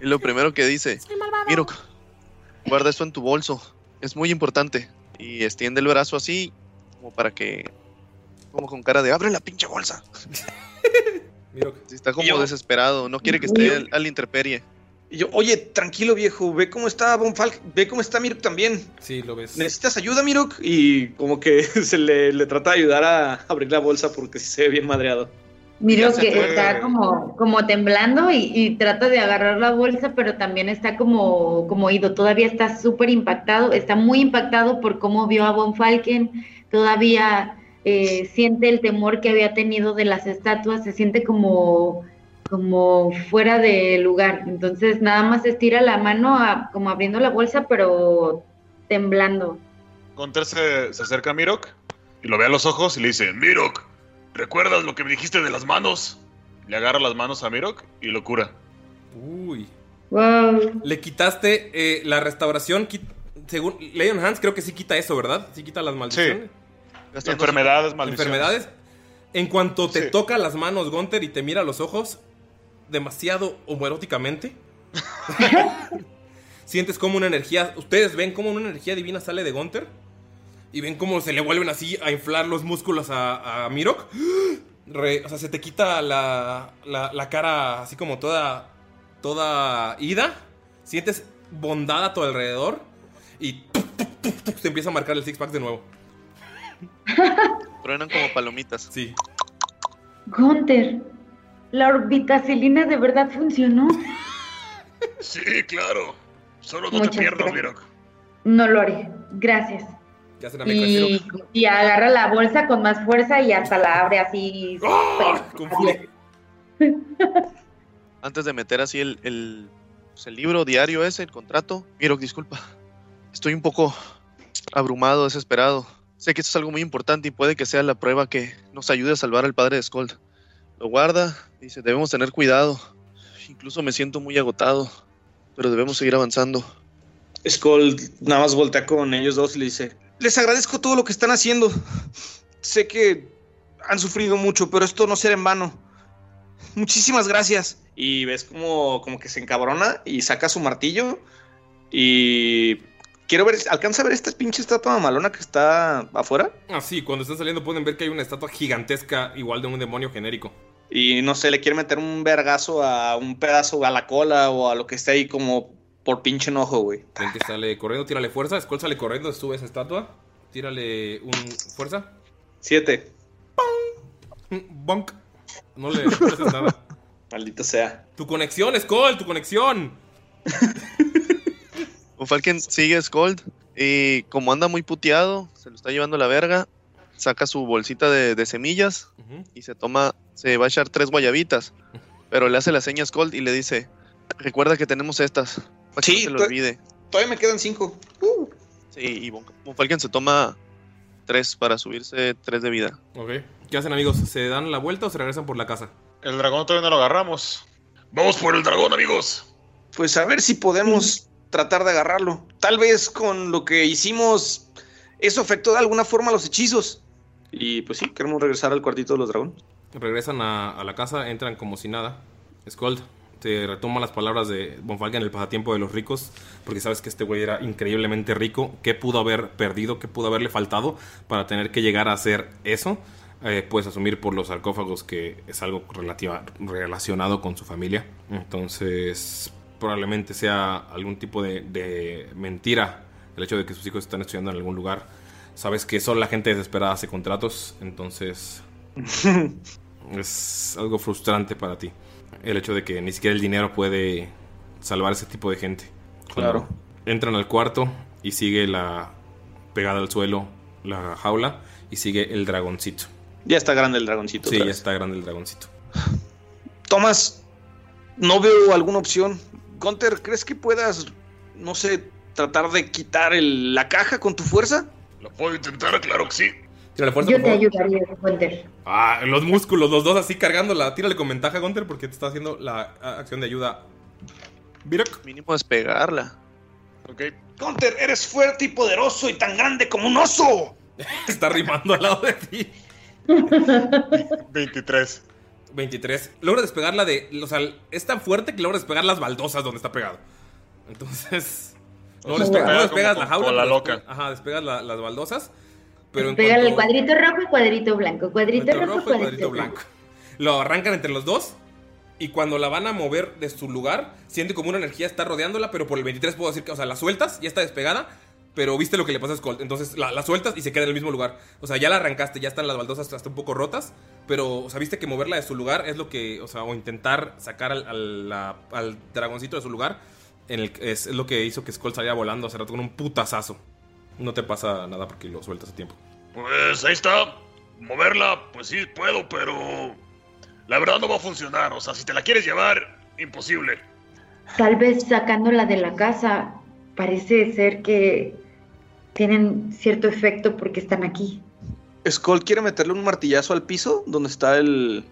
Y lo primero que dice, Miro, guarda esto en tu bolso. Es muy importante. Y extiende el brazo así, como para que. Como con cara de abre la pinche bolsa. Mirok. Sí, está como yo- desesperado, no quiere que esté al, al intemperie. Y yo, oye, tranquilo viejo, ve cómo está Von Falken, ve cómo está Mirok también. Sí, lo ves. ¿Necesitas ayuda, Mirok? Y como que se le, le trata de ayudar a abrir la bolsa porque sí se ve bien madreado. Miro que fue. está como, como temblando y, y trata de agarrar la bolsa, pero también está como, como ido. Todavía está súper impactado, está muy impactado por cómo vio a Von Falken. Todavía eh, siente el temor que había tenido de las estatuas, se siente como, como fuera de lugar. Entonces nada más estira la mano a- como abriendo la bolsa, pero temblando. Gunter se, se acerca a Mirok y lo ve a los ojos y le dice, Mirok, ¿recuerdas lo que me dijiste de las manos? Le agarra las manos a Mirok y lo cura. Uy. Wow. Le quitaste eh, la restauración. según Leon Hans, creo que sí quita eso, ¿verdad? Sí quita las maldiciones. Enfermedades, maldiciones. Enfermedades. En cuanto te Sí. toca las manos, Gunter, y te mira a los ojos, demasiado homoeróticamente. Sientes como una energía. Ustedes ven como una energía divina sale de Gunter. Y ven cómo se le vuelven así a inflar los músculos a, a Mirok. Re- o sea, se te quita la, la, la cara así como toda. Toda ida. Sientes bondad a tu alrededor. Y te empieza a marcar el six pack de nuevo. Truenan como palomitas. Sí. Gunter, la orbitacilina de verdad funcionó. Sí, claro. Solo no Muchas te pierdas. Mirok. No lo haré. Gracias. Y, y agarra la bolsa con más fuerza y hasta la abre así. súper Antes de meter así el, el, pues, el libro diario ese, el contrato. Miro, disculpa. Estoy un poco abrumado, desesperado. Sé que esto es algo muy importante y puede que sea la prueba que nos ayude a salvar al padre de Skold. Lo guarda, dice, debemos tener cuidado. Incluso me siento muy agotado, pero debemos seguir avanzando. Skull nada más voltea con ellos dos y le dice: Les agradezco todo lo que están haciendo. Sé que han sufrido mucho, pero esto no será en vano. Muchísimas gracias. Y ves como, como que se encabrona y saca su martillo. Y quiero ver, ¿alcanza a ver esta pinche estatua malona que está afuera? Ah, sí, cuando están saliendo pueden ver que hay una estatua gigantesca igual de un demonio genérico. Y no sé, le quiere meter un vergazo a un pedazo a la cola o a lo que esté ahí como por pinche enojo, güey. Ven que sale corriendo, tírale fuerza. Skull sale corriendo, sube esa estatua. Tírale un fuerza. Siete. Bonk. No le haces nada. Maldito sea. Tu conexión, Skull, tu conexión. Falken sigue a Skold y como anda muy puteado, se lo está llevando a la verga, saca su bolsita de, de semillas y se toma, se va a echar tres guayabitas, pero le hace la seña a Skold y le dice, recuerda que tenemos estas, para que Sí, no se lo olvide. Todavía me quedan cinco. Sí, y Von Von Falken se toma tres para subirse tres de vida. Ok. ¿Qué hacen, amigos? ¿Se dan la vuelta o se regresan por la casa? El dragón todavía no lo agarramos. Vamos por el dragón, amigos. Pues a ver si podemos tratar de agarrarlo. Tal vez con lo que hicimos, eso afectó de alguna forma los hechizos. Y pues sí, queremos regresar al cuartito de los dragones. Regresan a, a la casa, entran como si nada. Skull, te retoma las palabras de Bonfalken, el pasatiempo de los ricos, porque sabes que este güey era increíblemente rico. ¿Qué pudo haber perdido? ¿Qué pudo haberle faltado para tener que llegar a hacer eso? Eh, puedes asumir por los sarcófagos que es algo relativa, relacionado con su familia. Entonces, probablemente sea algún tipo de, de mentira el hecho de que sus hijos están estudiando en algún lugar. Sabes que solo la gente desesperada hace contratos, entonces es algo frustrante para ti. El hecho de que ni siquiera el dinero puede salvar ese tipo de gente. Cuando Claro. Entran al cuarto y sigue la pegada al suelo la jaula y sigue el dragoncito. Ya está grande el dragoncito. Sí, ya está grande el dragoncito. Tomás, no veo alguna opción. Gunter, ¿crees que puedas, no sé, tratar de quitar el- la caja con tu fuerza? Lo puedo intentar, claro que sí. Tírale fuerza, Yo por te favor. ayudaría, Gunter. Ah, los músculos, los dos así cargándola. Tírale con ventaja, Gunter, porque te está haciendo la acción de ayuda. Virok. Mínimo despegarla. Ok. Gunter, eres fuerte y poderoso y tan grande como un oso. Está rimando al lado de ti. 23. 23. Logra despegarla de. O sea, es tan fuerte que logra despegar las baldosas donde está pegado. Entonces. No, despegas la jaula. con la loca. Ajá, despegas la- las baldosas. Pero Pégale el cuadrito rojo y cuadrito blanco. Cuadrito, cuadrito rojo, rojo y cuadrito blanco. Lo arrancan entre los dos. Y cuando la van a mover de su lugar, siente como una energía está rodeándola, pero por el 23 puedo decir que, o sea, la sueltas, ya está despegada, pero viste lo que le pasa a Skull. Entonces la, la sueltas y se queda en el mismo lugar. O sea, ya la arrancaste, ya están las baldosas hasta un poco rotas, pero, o sea, viste que moverla de su lugar es lo que, o sea, o intentar sacar al, al- la- al dragoncito de su lugar, en el, es, es lo que hizo que Skull saliera volando hace rato con un putazazo. No te pasa nada porque lo sueltas a tiempo. Pues ahí está. Moverla, pues sí puedo, pero la verdad no va a funcionar. O sea, si te la quieres llevar, imposible. Tal vez sacándola de la casa parece ser que tienen cierto efecto porque están aquí. Skull quiere meterle un martillazo al piso donde está el,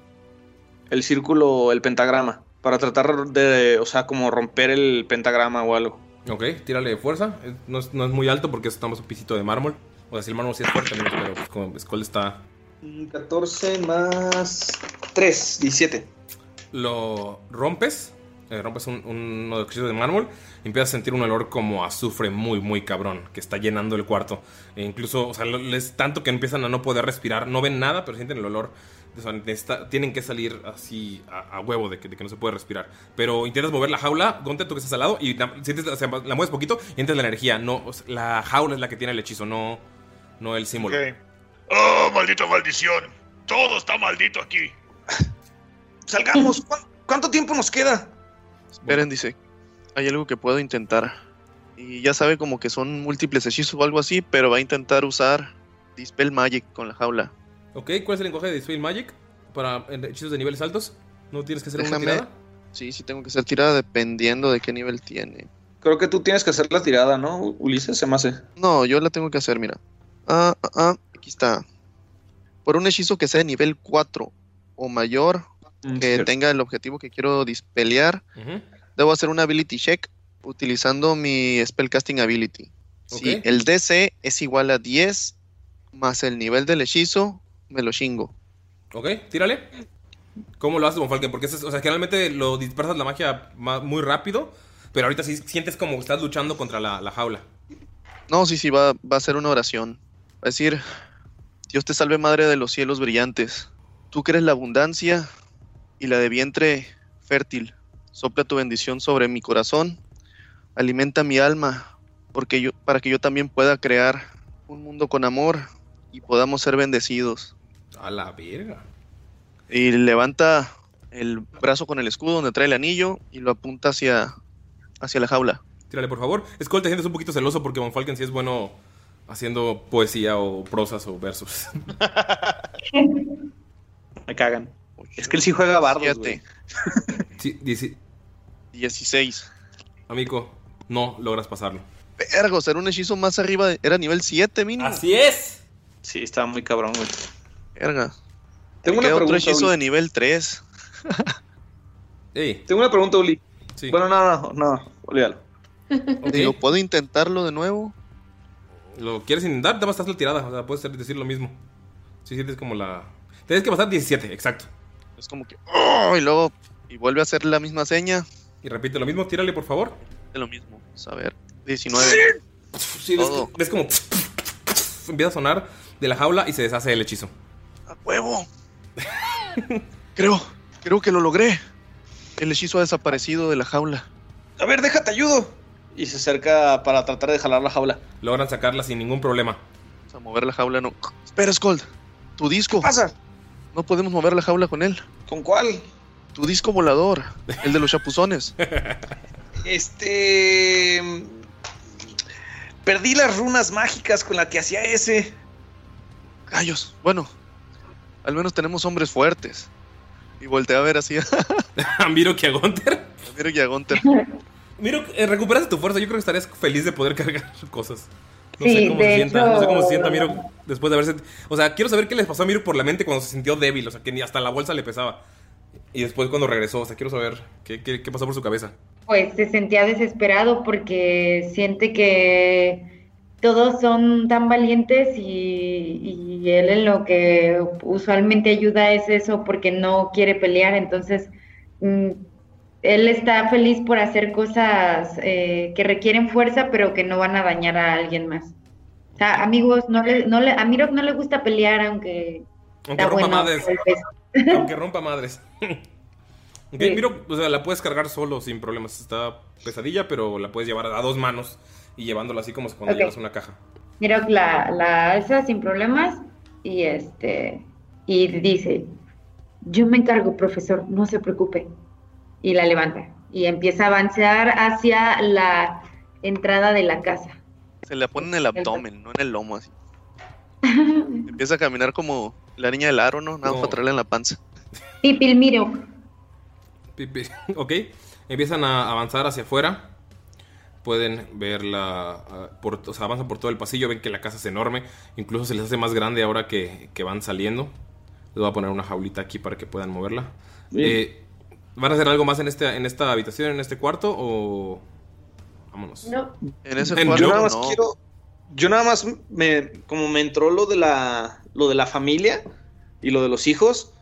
el círculo, el pentagrama. Para tratar de, o sea, como romper el pentagrama o algo. Ok, tírale de fuerza. Es- No es, no es muy alto porque estamos un pisito de mármol. O sea, si el mármol sí es fuerte, amigos, pero pues como Skull está. 14 más 3, 17. Lo rompes. eh, rompes un, un- uno de los de mármol. Y empiezas a sentir un olor como azufre muy, muy cabrón. Que está llenando el cuarto. E incluso, o sea, es tanto que empiezan a no poder respirar. No ven nada, pero sienten el olor. O sea, necesita- tienen que salir así a, a huevo de que, de que no se puede respirar. Pero intentas mover la jaula, Gonte, tú que estás al lado, y la, sientes, o sea, la mueves poquito y sientes la energía. No, o sea, la jaula es la que tiene el hechizo, no, no el símbolo. ¡Oh, maldita maldición! Todo está maldito aquí. salgamos. ¿Cuán- ¿Cuánto tiempo nos queda? Esperen, dice. Hay algo que puedo intentar. Y ya sabe como que son múltiples hechizos o algo así, pero va a intentar usar Dispel Magic con la jaula. Ok, ¿cuál es el lenguaje de Dispel Magic? Para hechizos de niveles altos. ¿No tienes que hacer una tirada? Sí, sí tengo que ser tirada dependiendo de qué nivel tiene. Creo que tú tienes que hacer la tirada, ¿no, Ulises? Se me hace. No, yo la tengo que hacer, mira. Ah, ah, ah, aquí está. Por un hechizo que sea de nivel 4 o mayor, Mm, que cierto. tenga el objetivo que quiero dispelear, debo hacer un ability check utilizando mi spellcasting ability. Si el DC es igual a 10 más el nivel del hechizo, me lo chingo. Ok, tírale. ¿Cómo lo haces, Von Falken? Porque, es- o sea, generalmente lo dispersas la magia ma- muy rápido, pero ahorita sí sientes como que estás luchando contra la, la jaula. No, sí, sí, va, va a ser una oración. Va a decir, Dios te salve madre de los cielos brillantes. Tú que eres la abundancia y la de vientre fértil. Sopla tu bendición sobre mi corazón. Alimenta mi alma porque yo, para que yo también pueda crear un mundo con amor y podamos ser bendecidos. A la verga. Y levanta el brazo con el escudo donde trae el anillo y lo apunta hacia, hacia la jaula. Tírale, por favor. Skull, te sientes un poquito celoso porque Von Falken sí es bueno haciendo poesía o prosas o versos. Me cagan. Es que él sí juega bardos, güey. Sí, dice, 16. amigo, no logras pasarlo. Vergo, ser un hechizo más arriba, de- era nivel 7 mínimo. Así es. Sí, estaba muy cabrón, güey. Verga. Tengo Me una queda otro pregunta, hechizo Uli. de nivel 3. Ey, Tengo una pregunta, Uli. Sí. Bueno, no, no, no, olvídalo. Digo, ¿puedo intentarlo de nuevo? ¿Lo quieres intentar? Te vas a estar la tirada. O sea, puedes hacer- decir lo mismo. Si sientes como la. Tienes que pasar 17, exacto. Es como que. ¡oh! y luego. Y vuelve a hacer la misma seña. Y repite lo mismo, tírale, por favor. De lo mismo. Vamos a ver. 19. Sí, ves, Todo. ves como. Empieza a sonar de la jaula y se deshace el hechizo. ¡A huevo! creo. Creo que lo logré. El hechizo ha desaparecido de la jaula. A ver, déjate ayudo. Y se acerca para tratar de jalar la jaula. Logran sacarla sin ningún problema. Vamos a mover la jaula, no. Espera, Skold. Tu disco. ¿Qué pasa? No podemos mover la jaula con él. ¿Con cuál? Tu disco volador. El de los chapuzones. Este. Perdí las runas mágicas con las que hacía ese. Rayos. Bueno. Al menos tenemos hombres fuertes. Y volteé a ver así a Miro que a Gunter. Miro y a Gunter. Miro, eh, recuperas tu fuerza. Yo creo que estarías feliz de poder cargar cosas. No Sí, sé cómo se sienta. No sé cómo se sienta Miro después de haberse. O sea, quiero saber qué les pasó a Miro por la mente cuando se sintió débil. O sea, que ni hasta la bolsa le pesaba. Y después cuando regresó. O sea, quiero saber qué, qué- qué pasó por su cabeza. Pues se sentía desesperado porque siente que todos son tan valientes y, y él en lo que usualmente ayuda es eso porque no quiere pelear. Entonces, mm, él está feliz por hacer cosas eh, que requieren fuerza pero que no van a dañar a alguien más. O sea, amigos, no le, no le, a Miro no le gusta pelear aunque Aunque rompa bueno. madres. Aunque rompa madres. ok, Sí. Miro, o sea, la puedes cargar solo sin problemas. Está pesadilla, pero la puedes llevar a dos manos y llevándola así como si cuando Ok. llevas una caja. Mira, la, la alza sin problemas y este y dice, yo me encargo, profesor, no se preocupe. Y la levanta y empieza a avanzar hacia la entrada de la casa. Se le pone en el abdomen, no en el lomo así. Empieza a caminar como la niña del aro, ¿no? Nada más No. para traerle en la panza. Pipil, miro. Pi- pi- Ok, empiezan a avanzar hacia afuera. Pueden ver la. ah, por- o sea, avanzan por todo el pasillo. Ven que la casa es enorme. Incluso se les hace más grande ahora que, que van saliendo. Les voy a poner una jaulita aquí para que puedan moverla. Eh, ¿Van a hacer algo más en, este, en esta habitación, en este cuarto? O. Vámonos. No. En ese En- cuarto Yo nada más no. quiero. Yo nada más me. Como me entró lo de la. lo de la familia y lo de los hijos.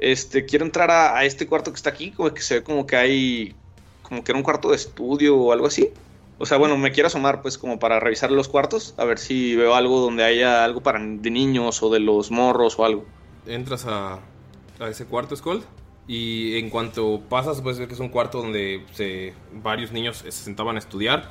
Este, quiero entrar a, este cuarto que está aquí. Como que se ve como que hay. Como que era un cuarto de estudio o algo así. O sea, bueno, me quiero asomar, pues, como para revisar los cuartos. A ver si veo algo donde haya algo para de niños o de los morros o algo. entras a, a ese cuarto, Skull. Y en cuanto pasas, puedes ver que es un cuarto donde se, varios niños se sentaban a estudiar.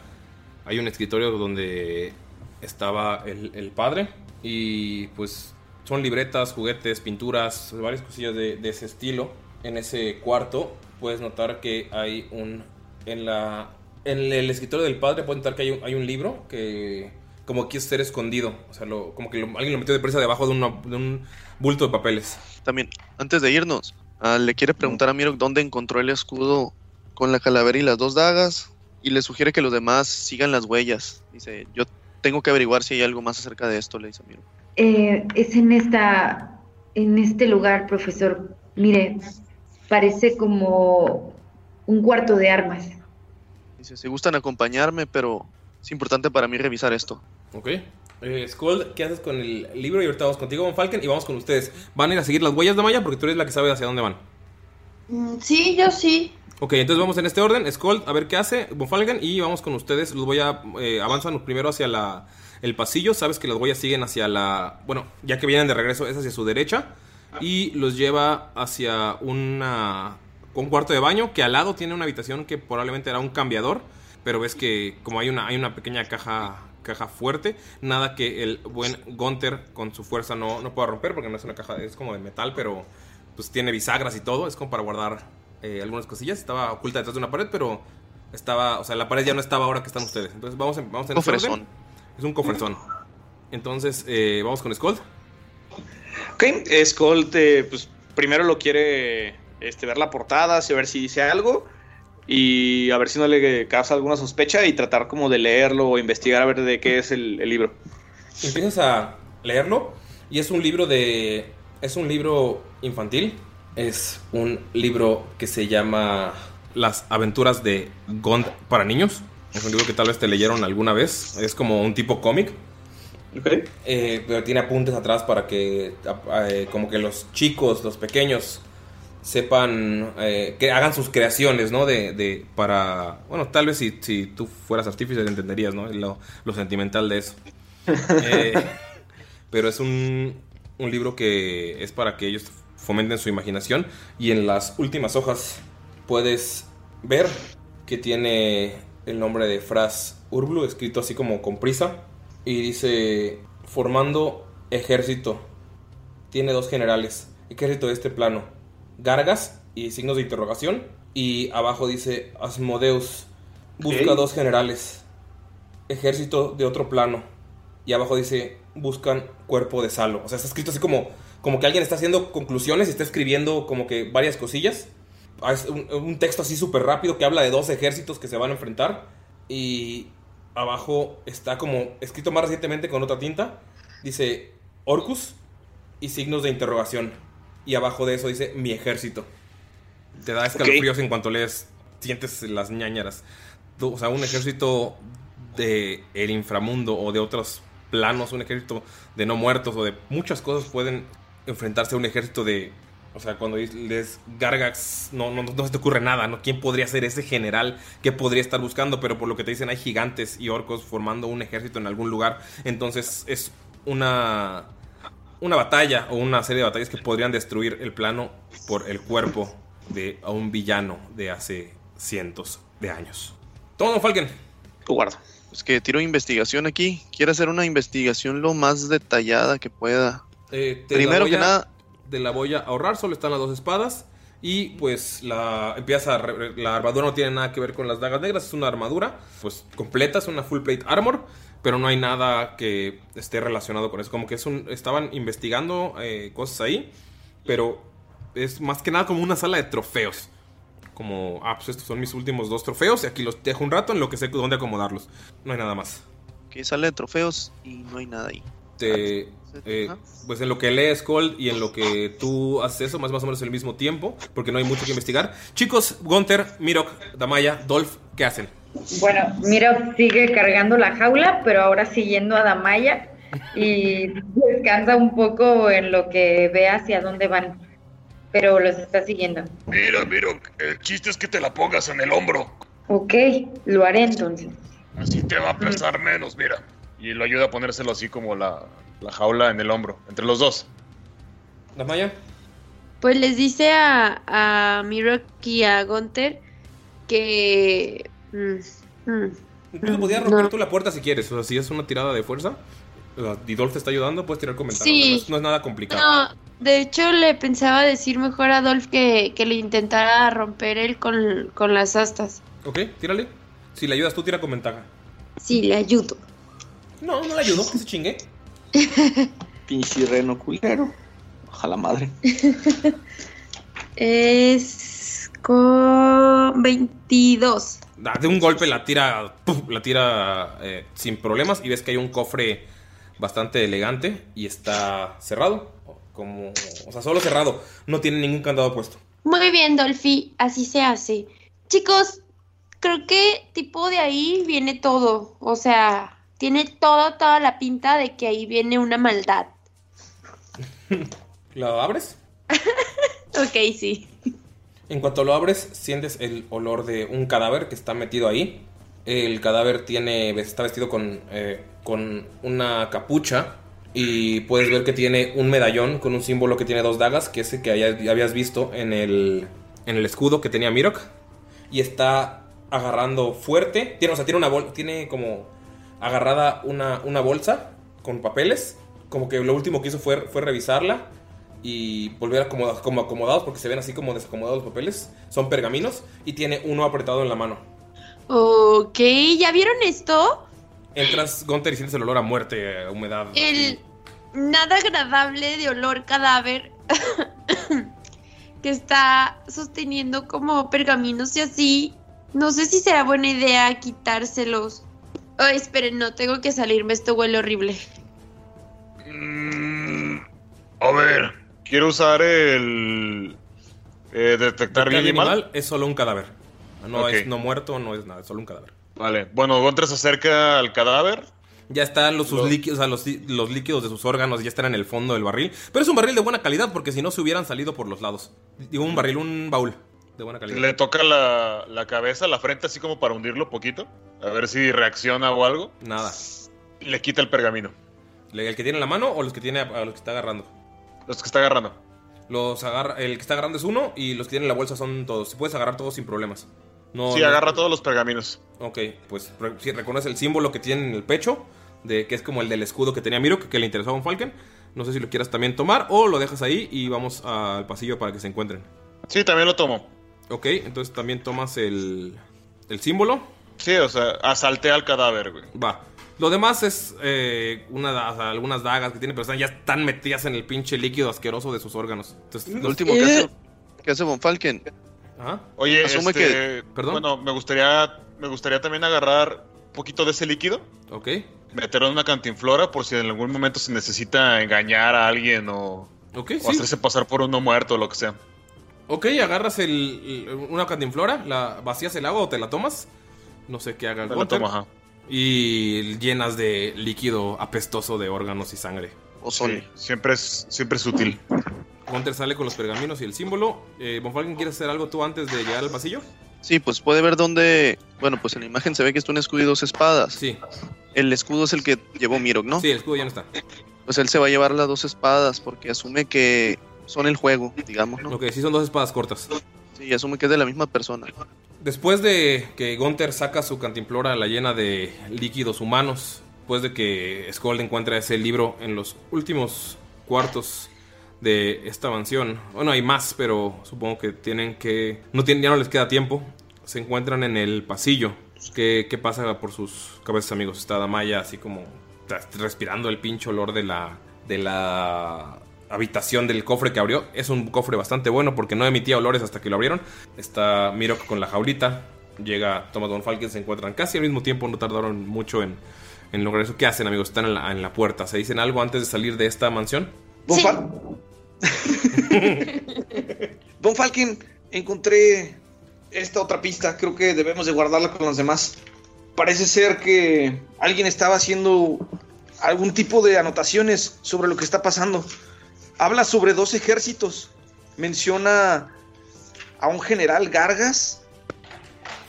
Hay un escritorio donde estaba el, el padre. Y pues son libretas, juguetes, pinturas, varias cosillas de, ese estilo. en ese cuarto, puedes notar que hay un. En la. En el escritorio del padre, puedes notar que hay un, hay un libro que. Como quiere ser escondido. O sea, lo- como que lo- alguien lo metió de presa debajo de, una- de un bulto de papeles. También, antes de irnos, ah, le quiere preguntar a Mirok dónde encontró el escudo con la calavera y las dos dagas. Y le sugiere que los demás sigan las huellas. Dice, yo tengo que averiguar si hay algo más acerca de esto, le dice Mirok. Eh, es en esta, en este lugar, profesor. Mire, parece como un cuarto de armas. Dice, si gustan acompañarme, pero es importante para mí revisar esto. Ok. Eh, Skull, ¿qué haces con el libro? Y ahorita vamos contigo, Von Falken, y vamos con ustedes. ¿Van a ir a seguir las huellas de Maya? Porque tú eres la que sabe hacia dónde van. Mm, Sí, yo sí. Ok, entonces vamos en este orden. Skull, a ver qué hace. Von Falken, y vamos con ustedes. Los voy a. Eh, avanzan primero hacia la, el pasillo. Sabes que las huellas siguen hacia la. Bueno, ya que vienen de regreso, es hacia su derecha. Y los lleva hacia una. Un cuarto de baño que al lado tiene una habitación que probablemente era un cambiador. Pero ves que como hay una, hay una pequeña caja, caja fuerte, nada que el buen Gunther con su fuerza no, no pueda romper, porque no es una caja, es como de metal, pero pues tiene bisagras y todo, es como para guardar eh, algunas cosillas. Estaba oculta detrás de una pared, pero estaba, o sea, la pared ya no estaba ahora que están ustedes. Entonces vamos en, vamos en Cofresón. orden. Es un cofresón. Entonces, eh, vamos con Skull. Ok, Skull te, pues, primero lo quiere este, ver la portada, a ver si dice algo y a ver si no le causa alguna sospecha y tratar como de leerlo o investigar a ver de qué es el, el libro. Empiezas a leerlo y es un libro de... Es un libro infantil. Es un libro que se llama Las aventuras de Gond para niños. Es un libro que tal vez te leyeron alguna vez. Es como un tipo cómic. Eh, pero tiene apuntes atrás para que eh, como que los chicos, los pequeños, sepan eh, que hagan sus creaciones, ¿no? De, de- para bueno, tal vez si, si tú fueras artífice entenderías, ¿no? Lo, lo sentimental de eso. Eh, pero es un, un libro que es para que ellos fomenten su imaginación y en las últimas hojas puedes ver que tiene el nombre de Fras Urblu escrito así como con prisa y dice formando ejército. Tiene dos generales. Ejército de este plano. Gargas y signos de interrogación. Y abajo dice Asmodeus. Busca dos generales. Ejército de otro plano. Y abajo dice buscan cuerpo de Salo. O sea, está escrito así como, como que alguien está haciendo conclusiones y está escribiendo como que varias cosillas. Es un, un texto así súper rápido que habla de dos ejércitos que se van a enfrentar. Y abajo está como escrito más recientemente con otra tinta. Dice Orcus y signos de interrogación. Y abajo de eso dice mi ejército. Te da escalofríos en cuanto lees, sientes las ñañaras. O sea, un ejército de el inframundo o de otros planos, un ejército de no muertos o de muchas cosas pueden enfrentarse a un ejército de... O sea, cuando lees Gargax, no, no, no se te ocurre nada, ¿no? ¿Quién podría ser ese general que podría estar buscando? Pero por lo que te dicen, hay gigantes y orcos formando un ejército en algún lugar. Entonces es una, una batalla o una serie de batallas que podrían destruir el plano por el cuerpo de a un villano de hace cientos de años. Toma, Don Falken. Tu guardo. Pues que tiro investigación aquí. Quiere hacer una investigación lo más detallada que pueda. Eh, Primero que a- nada- Te la voy a ahorrar, solo están las dos espadas. Y pues la empieza la armadura no tiene nada que ver con las dagas negras, es una armadura pues completa, es una full plate armor, pero no hay nada que esté relacionado con eso. Como que es un, estaban investigando eh, cosas ahí, pero es más que nada como una sala de trofeos. Como, ah, pues estos son mis últimos dos trofeos y aquí los dejo un rato en lo que sé dónde acomodarlos. No hay nada más. Que sale de trofeos y no hay nada ahí. Te- eh, pues en lo que lees Cold y en lo que tú haces eso, más, más o menos el mismo tiempo, porque no hay mucho que investigar. Chicos, Gunter, Mirok, Damaya, Dolph, ¿qué hacen? Bueno, mira, sigue cargando la jaula, pero ahora siguiendo a Damaya y descansa un poco en lo que ve hacia dónde van, pero los está siguiendo. Mira, mira, el chiste es que te la pongas en el hombro. Ok, lo haré entonces. Así te va a pesar menos, mira. Y lo ayuda a ponérselo así como la, la jaula en el hombro, entre los dos. Damaya. Pues les dice a, a Mirok y a Gunther que... mm, mm, Incluso podías romper tú la puerta si quieres, o sea, si es una tirada de fuerza. o sea, Y Dolph te está ayudando, puedes tirar comentarios. Sí. No, es, no es nada complicado. No, De hecho, le pensaba decir mejor a Dolph que, que le intentara romper él con, con las astas. Ok, tírale. Si le ayudas tú, tira con ventaja. Sí, le ayudo. No, no le ayudo, que se chingue. Pinche reno culero. Ojalá madre. Es con 22. Da- De un golpe la tira, ¡puf! la tira eh, sin problemas y ves que hay un cofre bastante elegante y está cerrado. Como, o sea, solo cerrado. No tiene ningún candado puesto. Muy bien, Dolphy, así se hace. Chicos, creo que tipo de ahí viene todo. O sea, tiene toda, toda la pinta de que ahí viene una maldad. ¿La abres? Ok, sí. En cuanto lo abres, sientes el olor de un cadáver que está metido ahí. El cadáver tiene, está vestido con, eh, con una capucha y puedes ver que tiene un medallón con un símbolo que tiene dos dagas, que es el que habías visto en el, en el escudo que tenía Mirok. Y está agarrando fuerte. Tiene, o sea, tiene una tiene como agarrada una, una bolsa con papeles. Como que lo último que hizo fue, fue revisarla y volver a acomodar, como acomodados porque se ven así como desacomodados los papeles. Son pergaminos y tiene uno apretado en la mano. Ok, ¿ya vieron esto? Entras, Gunter, y sientes el olor a muerte, a humedad. El nada agradable de olor cadáver que está sosteniendo como pergaminos y así. No sé si será buena idea quitárselos. Ay, esperen, no, tengo que salirme, esto huele horrible. A ver. Quiero usar el. eh, detectar bien Detectar y mal. animal es solo un cadáver. No Ok. es no muerto, no es nada, es solo un cadáver. Vale. Bueno, Gontra se acerca al cadáver. Ya están los, sus líquidos, o sea, los, los líquidos de sus órganos, ya están en el fondo del barril. Pero es un barril de buena calidad porque si no se hubieran salido por los lados. Digo, un barril, un baúl de buena calidad. Le toca la, la cabeza, la frente, así como para hundirlo poquito. A ver si reacciona o algo. Nada. Le quita el pergamino. ¿El que tiene en la mano o los que tiene a, los que está agarrando? Los que está agarrando. Los agarra, el que está agarrando es uno y los que tienen en la bolsa son todos. Puedes agarrar todos sin problemas. No, sí, no- agarra todos los pergaminos. Ok, pues si reconoce el símbolo que tiene en el pecho, de que es como el del escudo que tenía Miro, que, que le interesaba a un Falcon. No sé si lo quieras también tomar o lo dejas ahí y vamos al pasillo para que se encuentren. Sí, también lo tomo. Ok, entonces también tomas el, el símbolo. Sí, o sea, asalté al cadáver, güey. Va. Lo demás es eh, una, da- o sea, algunas dagas que tiene, pero están- ya están metidas en el pinche líquido asqueroso de sus órganos. Entonces, Lo último que hace, que hace Von Falken. Ajá. Oye, Asume este, que- ¿Perdón? Bueno, me gustaría, me gustaría también agarrar un poquito de ese líquido. Ok. Meterlo en una cantinflora por si en algún momento se necesita engañar a alguien o, Ok, o sí. hacerse pasar por uno muerto o lo que sea. Ok, agarras el, el- una cantinflora, la vacías el agua o te la tomas. No sé qué haga el Gunter. tomo, ajá. Y llenas de líquido apestoso de órganos y sangre. Sí, siempre es, siempre es útil. Gunter sale con los pergaminos y el símbolo. Eh, Von Falken, ¿quieres hacer algo tú antes de llegar al pasillo? Sí, pues puede ver dónde. Bueno, pues en la imagen se ve que es un escudo y dos espadas. Sí. El escudo es el que llevó Mirok, ¿no? Sí, el escudo ya no está. Pues él se va a llevar las dos espadas porque asume que son el juego, digamos, ¿no? Ok, sí son dos espadas cortas. Sí, asume que es de la misma persona. Después de que Gunther saca su cantimplora la llena de líquidos humanos, después de que Skold encuentra ese libro en los últimos cuartos de esta mansión, bueno, hay más, pero supongo que tienen que... No tienen, ya no les queda tiempo. Se encuentran en el pasillo. ¿Qué, qué pasa por sus cabezas, amigos? Está Damaya así como respirando el pinche olor de la... De la habitación del cofre que abrió. Es un cofre bastante bueno porque no emitía olores hasta que lo abrieron. Está Mirok con la jaulita. Llega Thomas Von Falken, se encuentran casi al mismo tiempo, no tardaron mucho en, en lograr eso. ¿Qué hacen, amigos? Están en la, en la puerta. ¿Se dicen algo antes de salir de esta mansión? Von, Fal- Von Falken, encontré esta otra pista. Creo que debemos de guardarla con los demás. Parece ser que alguien estaba haciendo algún tipo de anotaciones sobre lo que está pasando. Habla sobre dos ejércitos. Menciona a un general Gargas.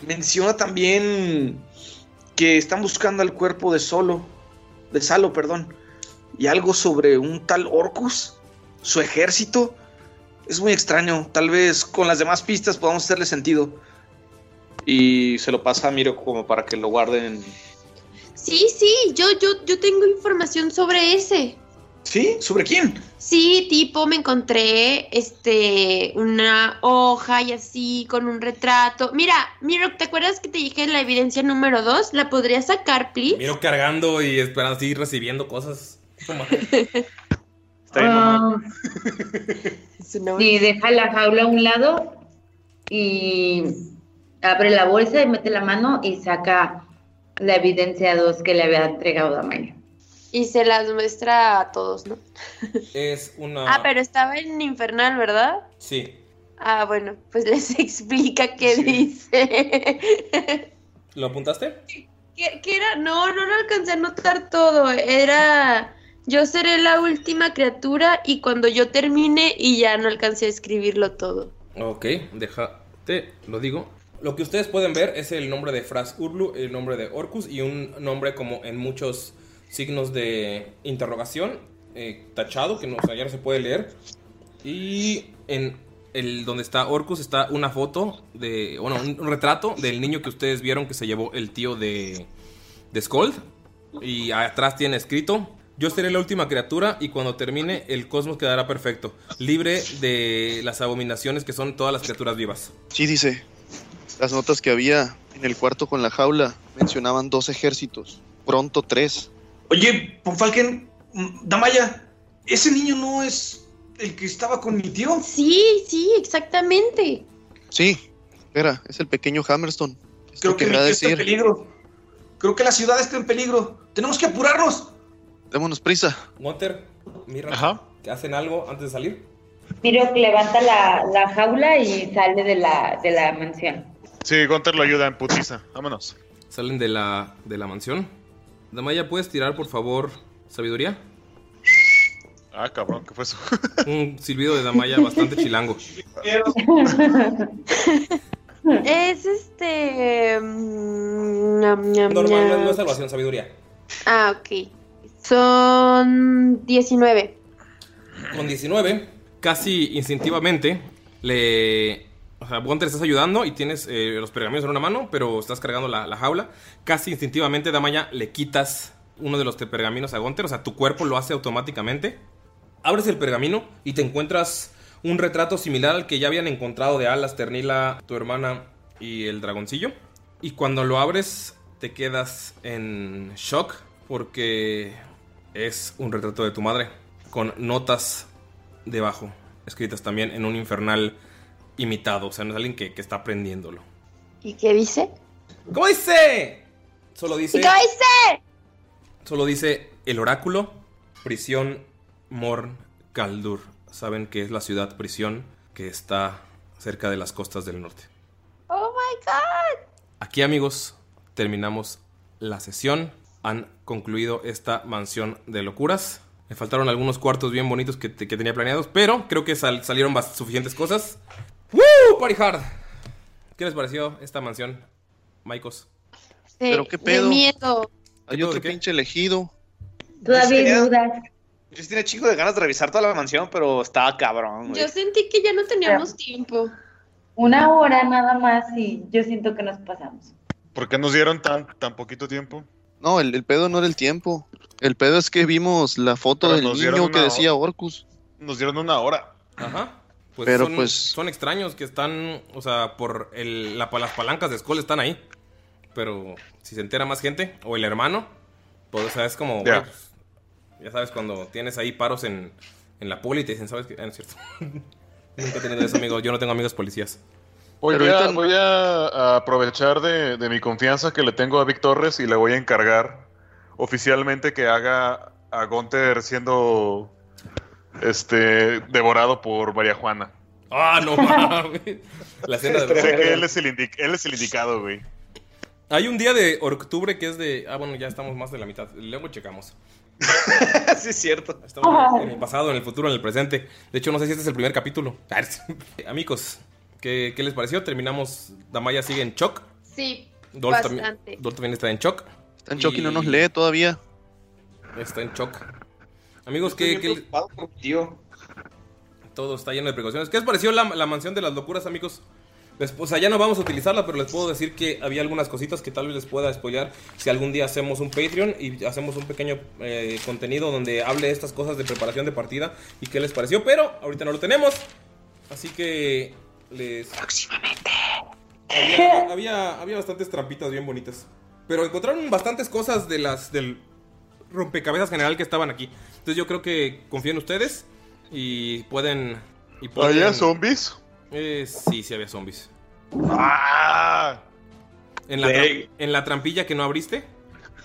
Menciona también que están buscando al cuerpo de Solo. De Salo, perdón. Y algo sobre un tal Orcus. Su ejército. Es muy extraño. Tal vez con las demás pistas podamos hacerle sentido. Y se lo pasa a Miro como para que lo guarden. Sí, sí, yo, yo, yo tengo información sobre ese. ¿Sí? ¿Sobre quién? Sí, tipo, me encontré este una hoja y así con un retrato. Mira, Miro, ¿te acuerdas que te dije la evidencia número dos? ¿La podría sacar, please? Miro cargando y esperando así, recibiendo cosas. Toma. Ah, sí, deja la jaula a un lado y abre la bolsa y mete la mano y saca la evidencia 2 que le había entregado Damaya. Y se las muestra a todos, ¿no? Es una. Ah, pero estaba en Infernal, ¿verdad? Sí. Ah, bueno, pues les explica qué dice. ¿Lo apuntaste? ¿Qué, qué era? No, no lo alcancé a notar todo. Era. Yo seré la última criatura y cuando yo termine y ya no alcancé a escribirlo todo. Ok, déjate, lo digo. Lo que ustedes pueden ver es el nombre de Fras Urlu, el nombre de Orcus y un nombre como en muchos signos de interrogación, eh, tachado, que no, se puede leer. Y en el donde está Orcus está una foto de, bueno, un, un retrato del niño que ustedes vieron que se llevó el tío de, de Skold. Y atrás tiene escrito, yo seré la última criatura y cuando termine el cosmos quedará perfecto, libre de las abominaciones que son todas las criaturas vivas. Sí, dice. Las notas que había en el cuarto con la jaula mencionaban dos ejércitos, pronto tres. Oye, Ponfalken, mm, Damaya, ese niño no es el que estaba con mi tío. Sí, sí, exactamente. Sí, espera, es el pequeño Hammerstone. Creo que mi querrá tío está en peligro. Creo que la ciudad está en peligro. Tenemos que apurarnos. démonos prisa. Gunter, mira, que hacen algo antes de salir. Miro que levanta la, la jaula y sale de la, de la mansión. Sí, Gunter lo ayuda en putiza. Vámonos. Salen de la, de la mansión. Damaya, ¿puedes tirar, por favor, sabiduría? Ah, cabrón, ¿qué fue eso? Un silbido de Damaya bastante chilango. Es este. mm, Normal, no es salvación, sabiduría. Ah, ok. Son 19. Con 19, casi instintivamente, le. O sea, Gunter estás ayudando y tienes eh, los pergaminos en una mano, pero estás cargando la, la jaula. Casi instintivamente, Damaya, le quitas uno de los pergaminos a Gunter. O sea, tu cuerpo lo hace automáticamente. Abres el pergamino y te encuentras un retrato similar al que ya habían encontrado de Alas, Ternila, tu hermana y el dragoncillo. Y cuando lo abres, te quedas en shock porque es un retrato de tu madre con notas debajo, escritas también en un infernal imitado. O sea, no es alguien que, que está aprendiéndolo. ¿Y qué dice? ¿Cómo dice? Solo ¿Y dice. qué dice? Solo dice el oráculo, prisión Morn Kaldur. Saben que es la ciudad prisión que está cerca de las costas del norte. Oh my god. Aquí amigos, terminamos la sesión. Han concluido esta mansión de locuras. Me faltaron algunos cuartos bien bonitos que, que tenía planeados, pero creo que sal- salieron suficientes cosas. ¡Woo! Party hard. ¿Qué les pareció esta mansión, Maikos? De, Pero qué de pedo. miedo. Hay otro pinche elegido. Todavía dudas. Yo sí tenía chico de ganas de revisar toda la mansión, pero estaba cabrón, güey. Yo sentí que ya no teníamos tiempo. Una hora nada más y yo siento que nos pasamos. ¿Por qué nos dieron tan, tan poquito tiempo? No, el, el pedo no era el tiempo. El pedo es que vimos la foto Pero del niño que decía Orcus. Nos dieron una hora. Ajá. Pues Pero, son, pues- son extraños que están, o sea, por el, la, las palancas de Skull están ahí. Pero si se entera más gente, o el hermano, pues, o sea, es como, Ya. pues, ya sabes, cuando tienes ahí paros en, en la poli y te dicen, ¿sabes qué? Ah, no es cierto. Nunca he tenido eso, amigo. Yo no tengo amigos policías. Voy, Pero a, ahorita- voy a- a aprovechar de, de mi confianza que le tengo a Vic Torres y le voy a encargar oficialmente que haga a Gunter siendo este devorado por María Juana. Ah, no mames. La de Sé que él es el, indi- él es el indicado, güey. Hay un día de octubre que es de. Ah, bueno, ya estamos más de la mitad. Luego checamos. sí, es cierto. Estamos en el pasado, en el futuro, en el presente. De hecho, no sé si este es el primer capítulo. Amigos, ¿qué, qué les pareció? Terminamos. Damaya sigue en shock. Sí, Dolph también. Dolph también está en shock. Está en shock y no nos lee todavía. Está en shock. Amigos, ¿qué, qué- preocupado por mi tío. todo está lleno de precauciones? ¿Qué les pareció la, la mansión de las locuras, amigos? Les- o sea, ya no vamos a utilizarla, pero les puedo decir que había algunas cositas que tal vez les pueda spoilear si algún día hacemos un Patreon y hacemos un pequeño eh, contenido donde hable de estas cosas de preparación de partida y qué les pareció, pero ahorita no lo tenemos. Así que les... Próximamente. Había, había, había bastantes trampitas bien bonitas. Pero encontraron bastantes cosas de las del rompecabezas general que estaban aquí. Entonces yo creo que confío en ustedes y pueden... Y pueden ¿Había zombies? Eh, sí, sí había zombies. ¡Ah! ¿En la, ¿En la trampilla que no abriste?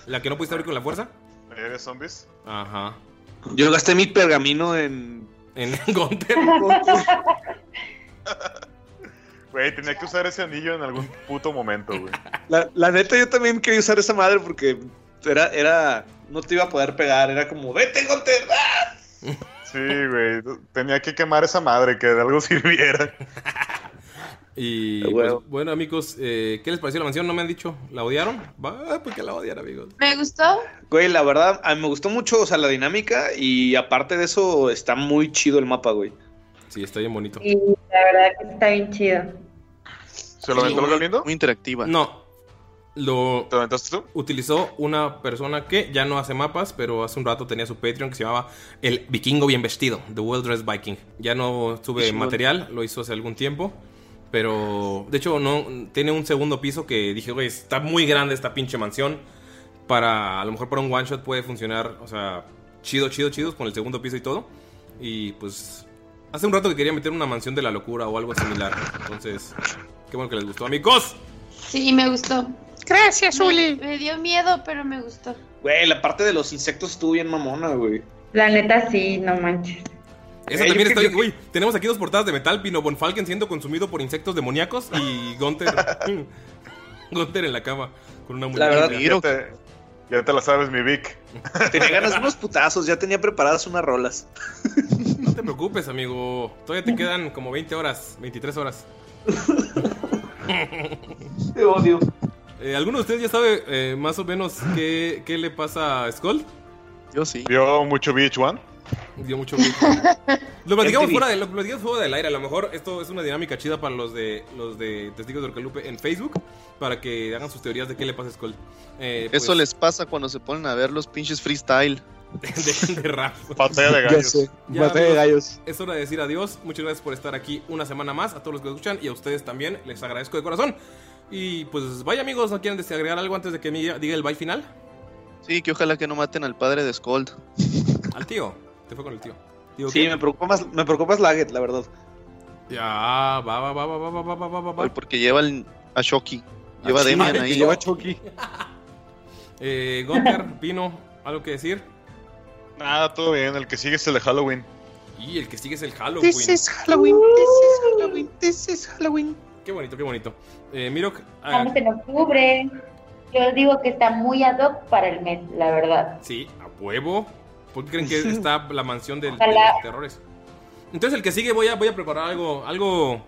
¿La que no pudiste abrir con la fuerza? ¿Había zombies? Ajá. Yo gasté mi pergamino en. En Gunter. Güey, tenía que usar ese anillo en algún puto momento, güey. La, la neta, yo también quería usar esa madre porque era, era. No te iba a poder pegar, era como, vete, Gunter. ¡ah! Sí, güey. Tenía que quemar esa madre, que de algo sirviera. Y pues, bueno, amigos, eh, ¿qué les pareció la mansión? ¿No me han dicho? ¿La odiaron? Va, pues que la odian, amigos. Me gustó. Güey, la verdad, a mí me gustó mucho, o sea, la dinámica y aparte de eso, está muy chido el mapa, güey. Sí, está bien bonito. Y la verdad que está bien chido. ¿Se lo aventó el Galindo? Muy interactiva. No. Lo ¿Te aventaste tú? utilizó una persona que ya no hace mapas, pero hace un rato tenía su Patreon que se llamaba El Vikingo Bien Vestido, The Well Dressed Viking. Ya no sube Chingón. material, lo hizo hace algún tiempo. Pero, de hecho, no tiene un segundo piso que dije, güey, está muy grande esta pinche mansión. Para, a lo mejor para un one shot puede funcionar, o sea, chido, chido, chido, con el segundo piso y todo. Y pues, hace un rato que quería meter una mansión de la locura o algo similar. Entonces, qué bueno que les gustó, amigos. Sí, me gustó. Gracias, Me, me dio miedo, pero me gustó. Güey, la parte de los insectos estuvo bien mamona, güey. La neta sí, no manches. Esa Eh, también está bien, güey. Tenemos aquí dos portadas de metal: Pino Von Falken siendo consumido por insectos demoníacos y Gunter. Gunter en la cama con una La verdad, muñeca. Ya te, ya te la sabes, mi Vic. Tenía ganas de unos putazos, ya tenía preparadas unas rolas. No te preocupes, amigo. Todavía te quedan como 20 horas, 23 horas. Te odio. Eh, ¿Alguno de ustedes ya sabe eh, más o menos qué, qué le pasa a Skull? Yo sí. ¿Vio mucho VH1? Dio mucho gusto. Lo platicamos fuera, de, lo platicamos fuera del aire. A lo mejor esto es una dinámica chida para los de los de Testigos de Orcalupe en Facebook. Para que hagan sus teorías de qué le pasa a Skull. Eh, Eso pues, les pasa cuando se ponen a ver los pinches freestyle. de, de rap. Batalla de Ya gallos. sé. Ya, Batalla de amigos, gallos. Es hora de decir adiós. Muchas gracias por estar aquí una semana más. A todos los que nos escuchan y a ustedes también. Les agradezco de corazón. Y pues vaya amigos, ¿no quieren agregar algo antes de que me diga el bye final? Sí, que ojalá que no maten al padre de Scold. Al tío. Te fue con el tío. Tío, Sí, ¿qué? me preocupa más, me preocupa Slaget, la verdad. Ya, va, va, va, va, va, va, va, va, va, Porque lleva el- a Shoki. Lleva a Demian ahí. lleva Chucky. Eh, Gunter, Pino, ¿algo que decir? Nada, todo bien. El que sigue es el de Halloween. Y el que sigue es el Halloween. This is Halloween. This is Halloween. This is Halloween. Qué bonito, qué bonito. Eh, Mirok, ah, Estamos en octubre. Yo digo que está muy ad hoc para el mes, la verdad. sí, a huevo. ¿Por qué creen que está la mansión del- de los terrores? Entonces el que sigue voy a, voy a preparar algo, algo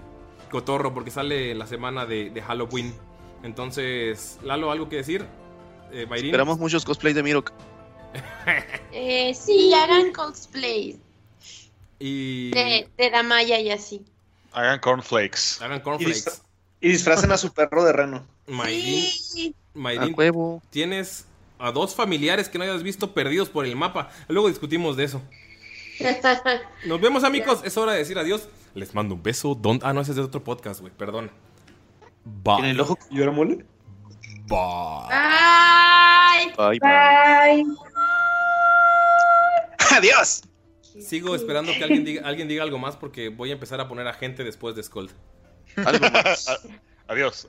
cotorro porque sale la semana de, de Halloween. Entonces, Lalo, ¿algo que decir? Eh. Esperamos muchos cosplays de Mirok. Eh, sí, hagan cosplay Y de, de Damaya y así. Hagan cornflakes. hagan Y, cornflakes. disfra- y disfracen a su perro de reno. Mayrin, Sí. A huevo. tienes a dos familiares que no hayas visto perdidos por el mapa. Luego discutimos de eso. Nos vemos, amigos. Es hora de decir adiós. Les mando un beso. Don... Ah, no, ese es de otro podcast, güey. Perdón. ¿En Bye. el ojo que llora mole? Bye. Bye. Bye, bye. Bye. ¡Adiós! Sigo esperando que alguien diga, alguien diga algo más porque voy a empezar a poner a gente después de Scold. Algo más. Adiós.